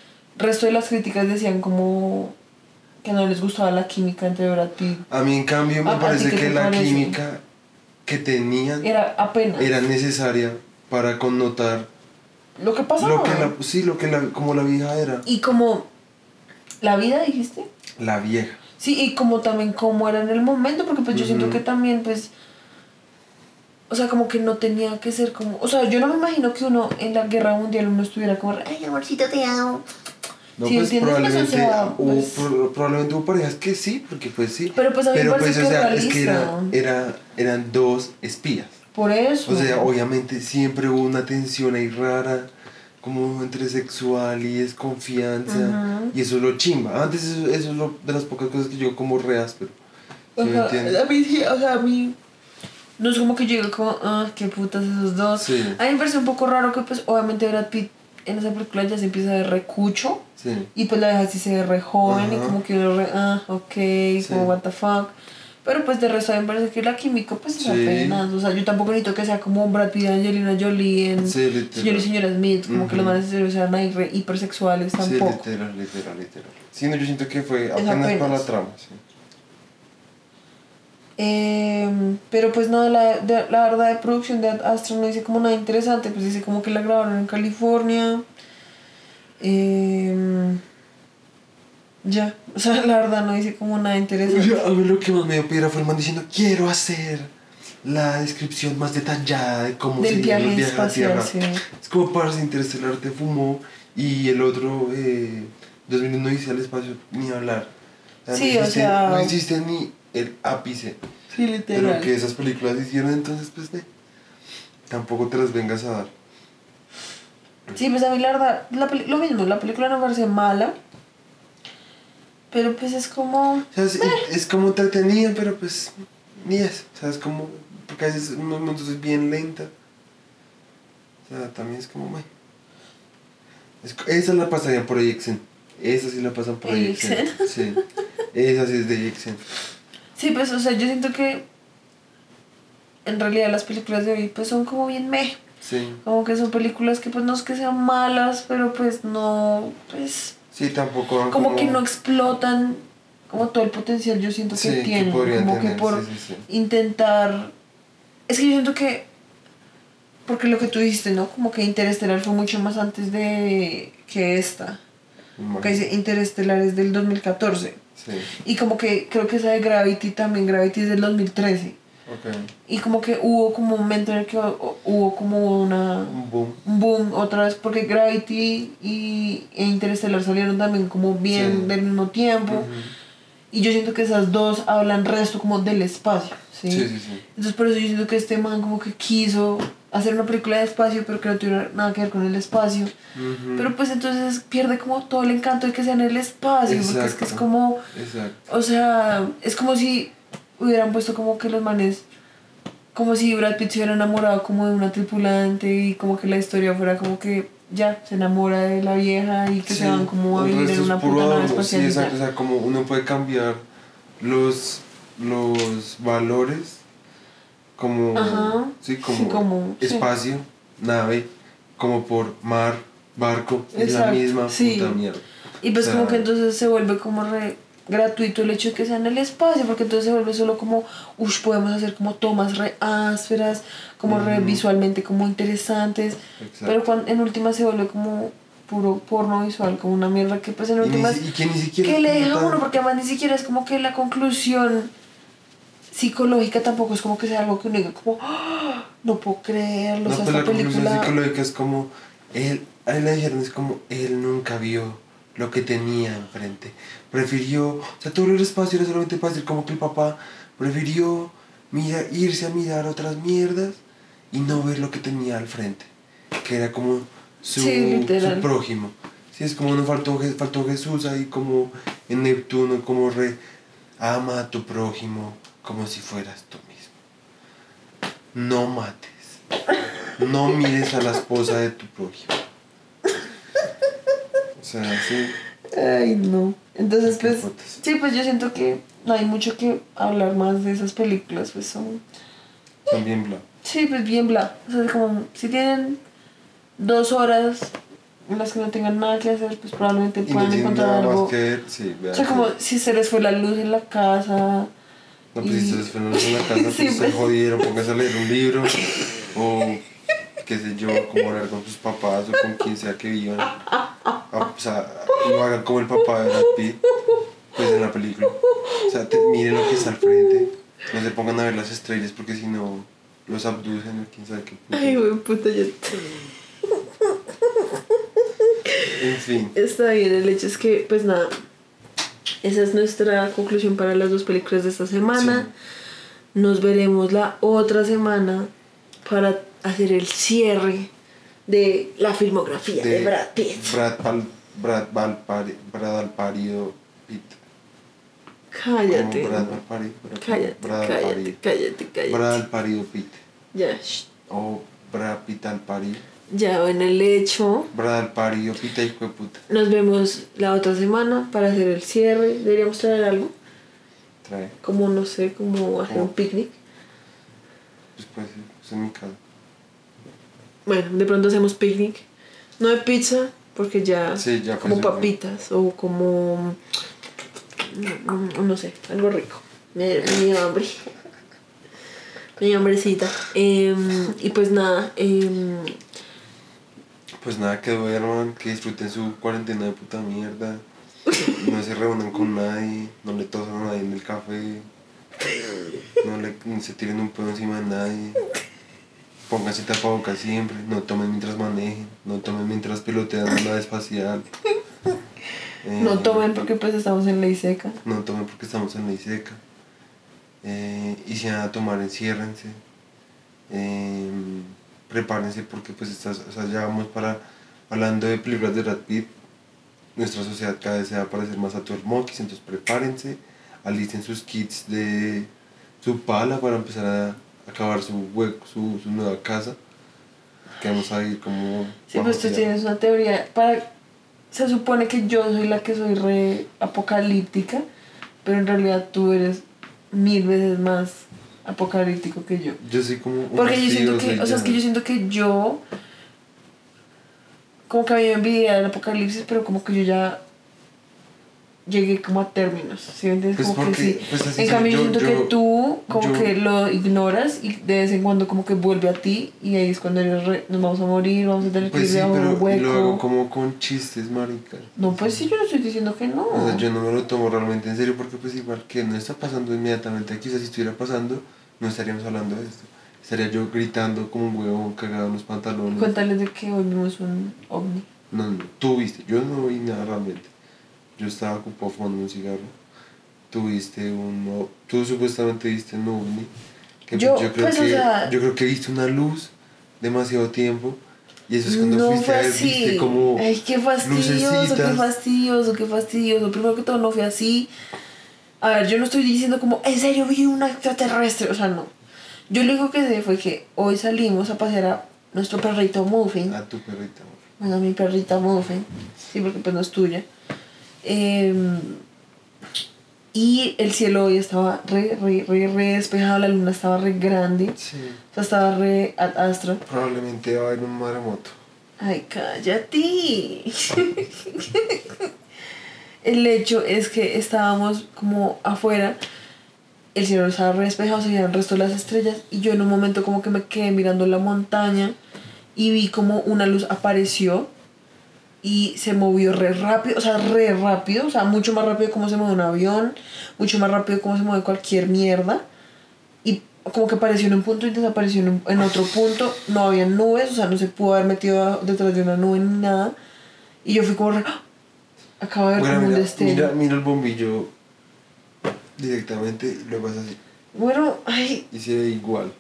resto de las críticas decían como que no les gustaba la química entre Brad Pitt. A mí en cambio me parece que la química que tenían era apenas era necesaria para connotar lo que pasaba. Lo que la, sí, lo que la, como la vieja era. Y como la vida dijiste? La vieja. Sí, y como también como era en el momento, porque pues yo siento que también pues o sea, como que no tenía que ser como. O sea, yo no me imagino que uno en la guerra mundial uno estuviera como, ay, amorcito, te amo. No, pues probablemente, pues probablemente hubo parejas que sí, porque pues sí. Pero pues a mí Pero pues, o sea, es que era, era, eran dos espías. Por eso. O sea, obviamente siempre hubo una tensión ahí rara, como entre sexual y desconfianza. Y eso es lo chimba. Antes eso, eso es lo, de las pocas cosas que yo como reas, pero. ¿sí o, sea, a mí, o sea, a mí No es como que diga como, ah, qué putas esos dos. Sí. A mí me parece un poco raro que pues obviamente Brad Pitt en esa película ya se empieza a ver recucho. Sí. Y pues la deja así se ve re joven y como que uno re, ah, ok, como what the fuck. Pero pues de resto a mí me parece que la química pues es Sí. apenas. O sea, yo tampoco necesito que sea como Brad Pitt Angelina Jolie en Sí. Señor y Señora Smith, como que los manes sean ahí re hipersexuales Sí, tampoco. literal, literal, literal. Sí, no, yo siento que fue Es apenas, para apenas. la trama, sí. Em, pero pues nada, la, de- la verdad de producción de Ad Astra no dice como nada interesante, pues dice como que la grabaron en California. Em, ya, o sea, la verdad no dice como nada interesante. A mí lo que más me dio piedra fue el man diciendo, quiero hacer la descripción más detallada de cómo Del sería viaje el viaje a la Tierra. sí. Es como para Interestelar te fumó y el otro, eh, 2001 dice al espacio, ni hablar. Sí, no o existe, sea- No existe ni el ápice Sí, de lo que esas películas hicieron, entonces pues ve, tampoco te las vengas a dar. Sí, pues a mí la verdad, la lo mismo, la película no parece mala. Pero pues es como... O sea, es, como entretenida, pero pues ni es. O sea, es como. Porque a veces en unos momentos es bien lenta. O sea, también es como. meh. Es esa la pasarían por AXN. Esa sí la pasan por. AXN. Sí. Esa sí es de AXN. Sí, pues, o sea, yo siento que en realidad las películas de hoy pues son como bien meh. Sí. Como que son películas que pues no es que sean malas, pero pues no, pues Sí, tampoco como que no explotan como todo el potencial yo siento que Sí, tienen. como tener, que por sí, intentar... Es que yo siento que... Porque lo que tú dijiste, ¿no? Como que Interestelar fue mucho más antes de que esta. Porque dice Interestelar es del 2014. Sí. Y como que creo que esa de Gravity también, Gravity es del 2013. Ok. Y como que hubo como un momento en el que hu- hubo como una, Un boom. un boom otra vez, porque Gravity y, e Interstellar salieron también como bien Sí. del mismo tiempo. Ujú. Y yo siento que esas dos hablan resto como del espacio, ¿sí? Sí, sí, sí. Entonces por eso yo siento que este man como que quiso hacer una película de espacio, pero que no tuviera nada que ver con el espacio. Pero pues entonces pierde como todo el encanto de que sea en el espacio, porque es que es como... Exacto. O sea, es como si hubieran puesto como que los manes, como si Brad Pitt se hubiera enamorado como de una tripulante y como que la historia fuera como que ya se enamora de la vieja y que se Sí, van como a vivir en una puta nave espacial. Sí, exacto. O sea, como uno puede cambiar los, los valores como, Ajá. sí, como, Sí, como- sí. espacio, nave, como por mar, barco, es la misma sí. puta mierda. Y pues O sea, como que entonces se vuelve como re gratuito el hecho de que sea en el espacio, porque entonces se vuelve solo como, uff, podemos hacer como tomas re ásperas, como re visualmente como interesantes, Exacto. pero cuando, en última se vuelve como puro porno visual, como una mierda que pues en y, ni últimas y que ni siquiera que le deja tan- uno, porque además ni siquiera es como que la conclusión psicológica tampoco es como que sea algo que uno diga como, "Ah, no puedo creerlo, No, o sea, pues la esta película... psicológica es como, él, le dijeron, es como, él nunca vio lo que tenía enfrente. Prefirió, o sea, todo el espacio era solamente para decir como que el papá prefirió mira, irse a mirar otras mierdas y no ver lo que tenía al frente, que era como su, Sí, su prójimo. Sí, es como no faltó, faltó Jesús ahí como en Neptuno, como re, ama a tu prójimo como si fueras tú mismo. No mates. No mires a la esposa de tu prójimo. O sea, sí. Ay, no. Entonces, pues, sí, pues yo siento que no hay mucho que hablar más de esas películas, pues son, Son bien bla. sí, pues bien bla. O sea, como si tienen dos horas en las que no tengan nada que hacer, pues probablemente Y puedan encontrar nada algo. más que. Sí, O sea, como si se les fue la luz en la casa. No, pues y- si ustedes fueron a la casa, pues Sí, se pues. jodieron, pónganse a leer un libro. O qué sé yo, como hablar con sus papás o con quien sea que vivan. Ah, O sea, no hagan como el papá de Brad Pitt, pues en la película. O sea, te- miren lo que está al frente. No se pongan a ver las estrellas porque si no los abducen o quién sabe qué. puta. Ay, güey, puta, ya. En fin. Está bien, el hecho es que, pues nada, esa es nuestra conclusión para las dos películas de esta semana. Nos veremos la otra semana para hacer el cierre de la filmografía de, Brad Pitt. Brad, Pal, Brad, Valpari- Brad Alparido Pitt. Cállate. Brad mal parido. pero Cállate, Brad cállate, parido. cállate, cállate. Brad al parido Pete. Ya. O Brad Pita al parido. ya en el hecho. Brad al parido Pita hijo de puta. Nos vemos la otra semana para hacer el cierre. Deberíamos traer algo. Trae. Como, no sé, como hacer un picnic. Pues pues sí, pues en mi casa. Bueno, de pronto hacemos picnic. No de pizza, porque ya. Sí, ya Como papitas o como. No, no sé, algo rico. Me me dio hambre. Me dio hambrecita. Em, y pues nada. em, Pues nada, que duerman, que disfruten su cuarentena de puta mierda. No se reúnan con nadie, no le tosan a nadie en el café. No le se tiren un pedo encima de nadie. Pónganse tapabocas siempre, no tomen mientras manejen, no tomen mientras pilotean una nave espacial. Eh, no tomen porque pues estamos en ley seca. No tomen porque estamos en ley seca. Eh, y si van a tomar, enciérrense. Eh, prepárense porque pues o sea, ya vamos para, hablando de películas de Brad Pitt, nuestra sociedad cada vez se va a parecer más a Monkeys, entonces prepárense, alisten sus kits de su pala para empezar a acabar su hueco, su, su nueva casa. Que vamos a ir como... Sí, pues tú tienes una teoría. Para, se supone que yo soy la que soy re apocalíptica, pero en realidad tú eres mil veces más apocalíptico que yo. Yo soy como... un Porque yo siento que, o sea, es que yo siento que yo, como que a mí me envidia el apocalipsis, pero como que yo ya llegué como a términos, ¿sí entiendes? Pues como porque, que sí. pues en cambio, yo, siento yo- que tú como yo- que lo ignoras y de vez en cuando como que vuelve a ti y ahí es cuando eres re- nos vamos a morir, vamos a tener que Pues ir sí, pero un hueco. y lo hago como con chistes, marica. No, pues sí, yo no estoy diciendo que no. O sea, yo no me lo tomo realmente en serio porque pues igual que no está pasando inmediatamente aquí, o sea, si estuviera pasando, no estaríamos hablando de esto. Estaría yo gritando como un huevón cagado en los pantalones. Cuéntales de que hoy vimos un ovni. No, no, tú viste, yo no vi nada realmente. Yo estaba ocupado fumando un cigarro. Tú viste un... o- Tú supuestamente viste un ovni. Que Yo, creo pues, o que, sea- yo creo que viste una luz demasiado tiempo. Y eso es cuando no fuiste fue a ver, así. viste como... Ay, qué fastidioso, qué lucecitas. fastidioso, qué fastidioso. Primero que todo, no fue así. A ver, yo no estoy diciendo como, en serio vi un extraterrestre. O sea, no. Yo lo único que sé fue que hoy salimos a pasear a nuestro perrito Muffin. A tu perrita, amor. Bueno, a mi perrita Muffin. Sí, porque pues no es tuya. Em, y el cielo hoy estaba re, re, re, re despejado. La luna estaba re grande. Sí. O sea, estaba re ad astra. Probablemente va a haber un maremoto. Ay, cállate. El hecho es que estábamos como afuera, el cielo estaba re despejado, se veían el resto de las estrellas y yo en un momento como que me quedé mirando la montaña y vi como una luz apareció y se movió re rápido, o sea, re rápido, o sea, mucho más rápido como se mueve un avión, mucho más rápido como se mueve cualquier mierda y como que apareció en un punto y desapareció en, un- en otro punto, no había nubes, o sea, no se pudo haber metido detrás de una nube ni nada y yo fui como re, ¡ah! acabo de ver Bueno, como un mira, destello. mira, mira el bombillo directamente y luego vas así. Bueno, ay, Y se ve igual.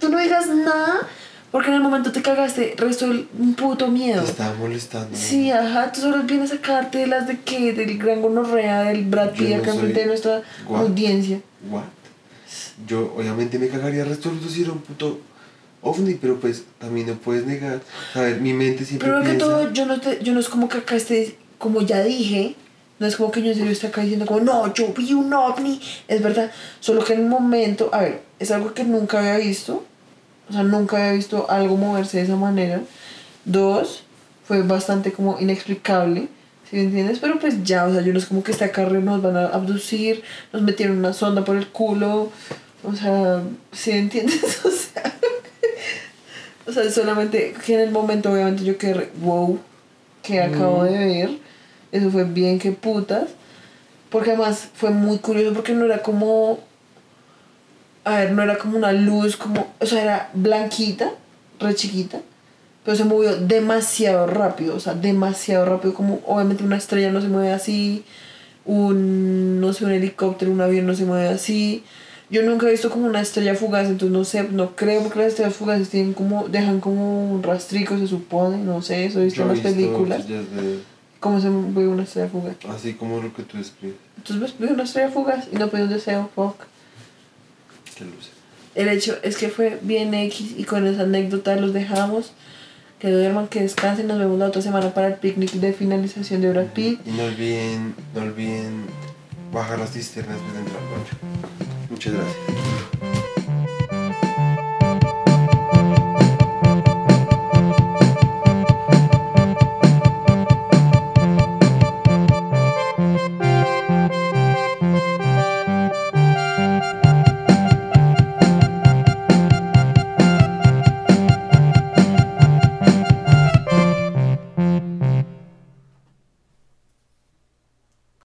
tú no digas nada porque en el momento te cagaste, resto un puto miedo. Te estaba molestando. Sí, ajá, tú solo vienes a sacarte de las de qué, del gran gonorrea, del Brad Pitt acá frente de nuestra What? audiencia. What? Yo obviamente me cagaría el resto de los era un puto ovni, pero pues también no puedes negar. A ver, mi mente siempre que piensa... todo, yo no, te, yo no es como que acá esté, como ya dije, no es como que yo en serio esté acá diciendo como, no, yo vi un ovni, es verdad. Solo que en el momento, a ver, es algo que nunca había visto, o sea, nunca había visto algo moverse de esa manera. Dos, fue bastante como inexplicable, ¿sí me entiendes? Pero pues ya, o sea, yo no es como que esta carrera nos van a abducir, nos metieron una sonda por el culo, o sea, ¿sí me entiendes? O sea... O sea, solamente que en el momento obviamente yo quedé, wow, que acabo de ver. Eso fue bien que putas. Porque además fue muy curioso porque no era como... A ver, no era como una luz, como... O sea, era blanquita, re chiquita. Pero se movió demasiado rápido, o sea, demasiado rápido. Como obviamente una estrella no se mueve así. Un, no sé, un helicóptero, un avión no se mueve así. Yo nunca he visto como una estrella fugaz, entonces no sé, no creo porque las estrellas fugaces tienen como, dejan como un rastrico, se supone, no sé, eso he visto en las películas. de- ¿Cómo se ve una estrella fugaz? Así como lo que tú escribes. Entonces ves, vi una estrella fugaz y no pedí un deseo, fuck. El hecho es que fue bien X y con esa anécdota los dejamos. Que duerman, que descansen. Nos vemos la otra semana para el picnic de finalización de Brad Pitt. Y no olviden, no olviden bajar las cisternas de baño. Muchas gracias.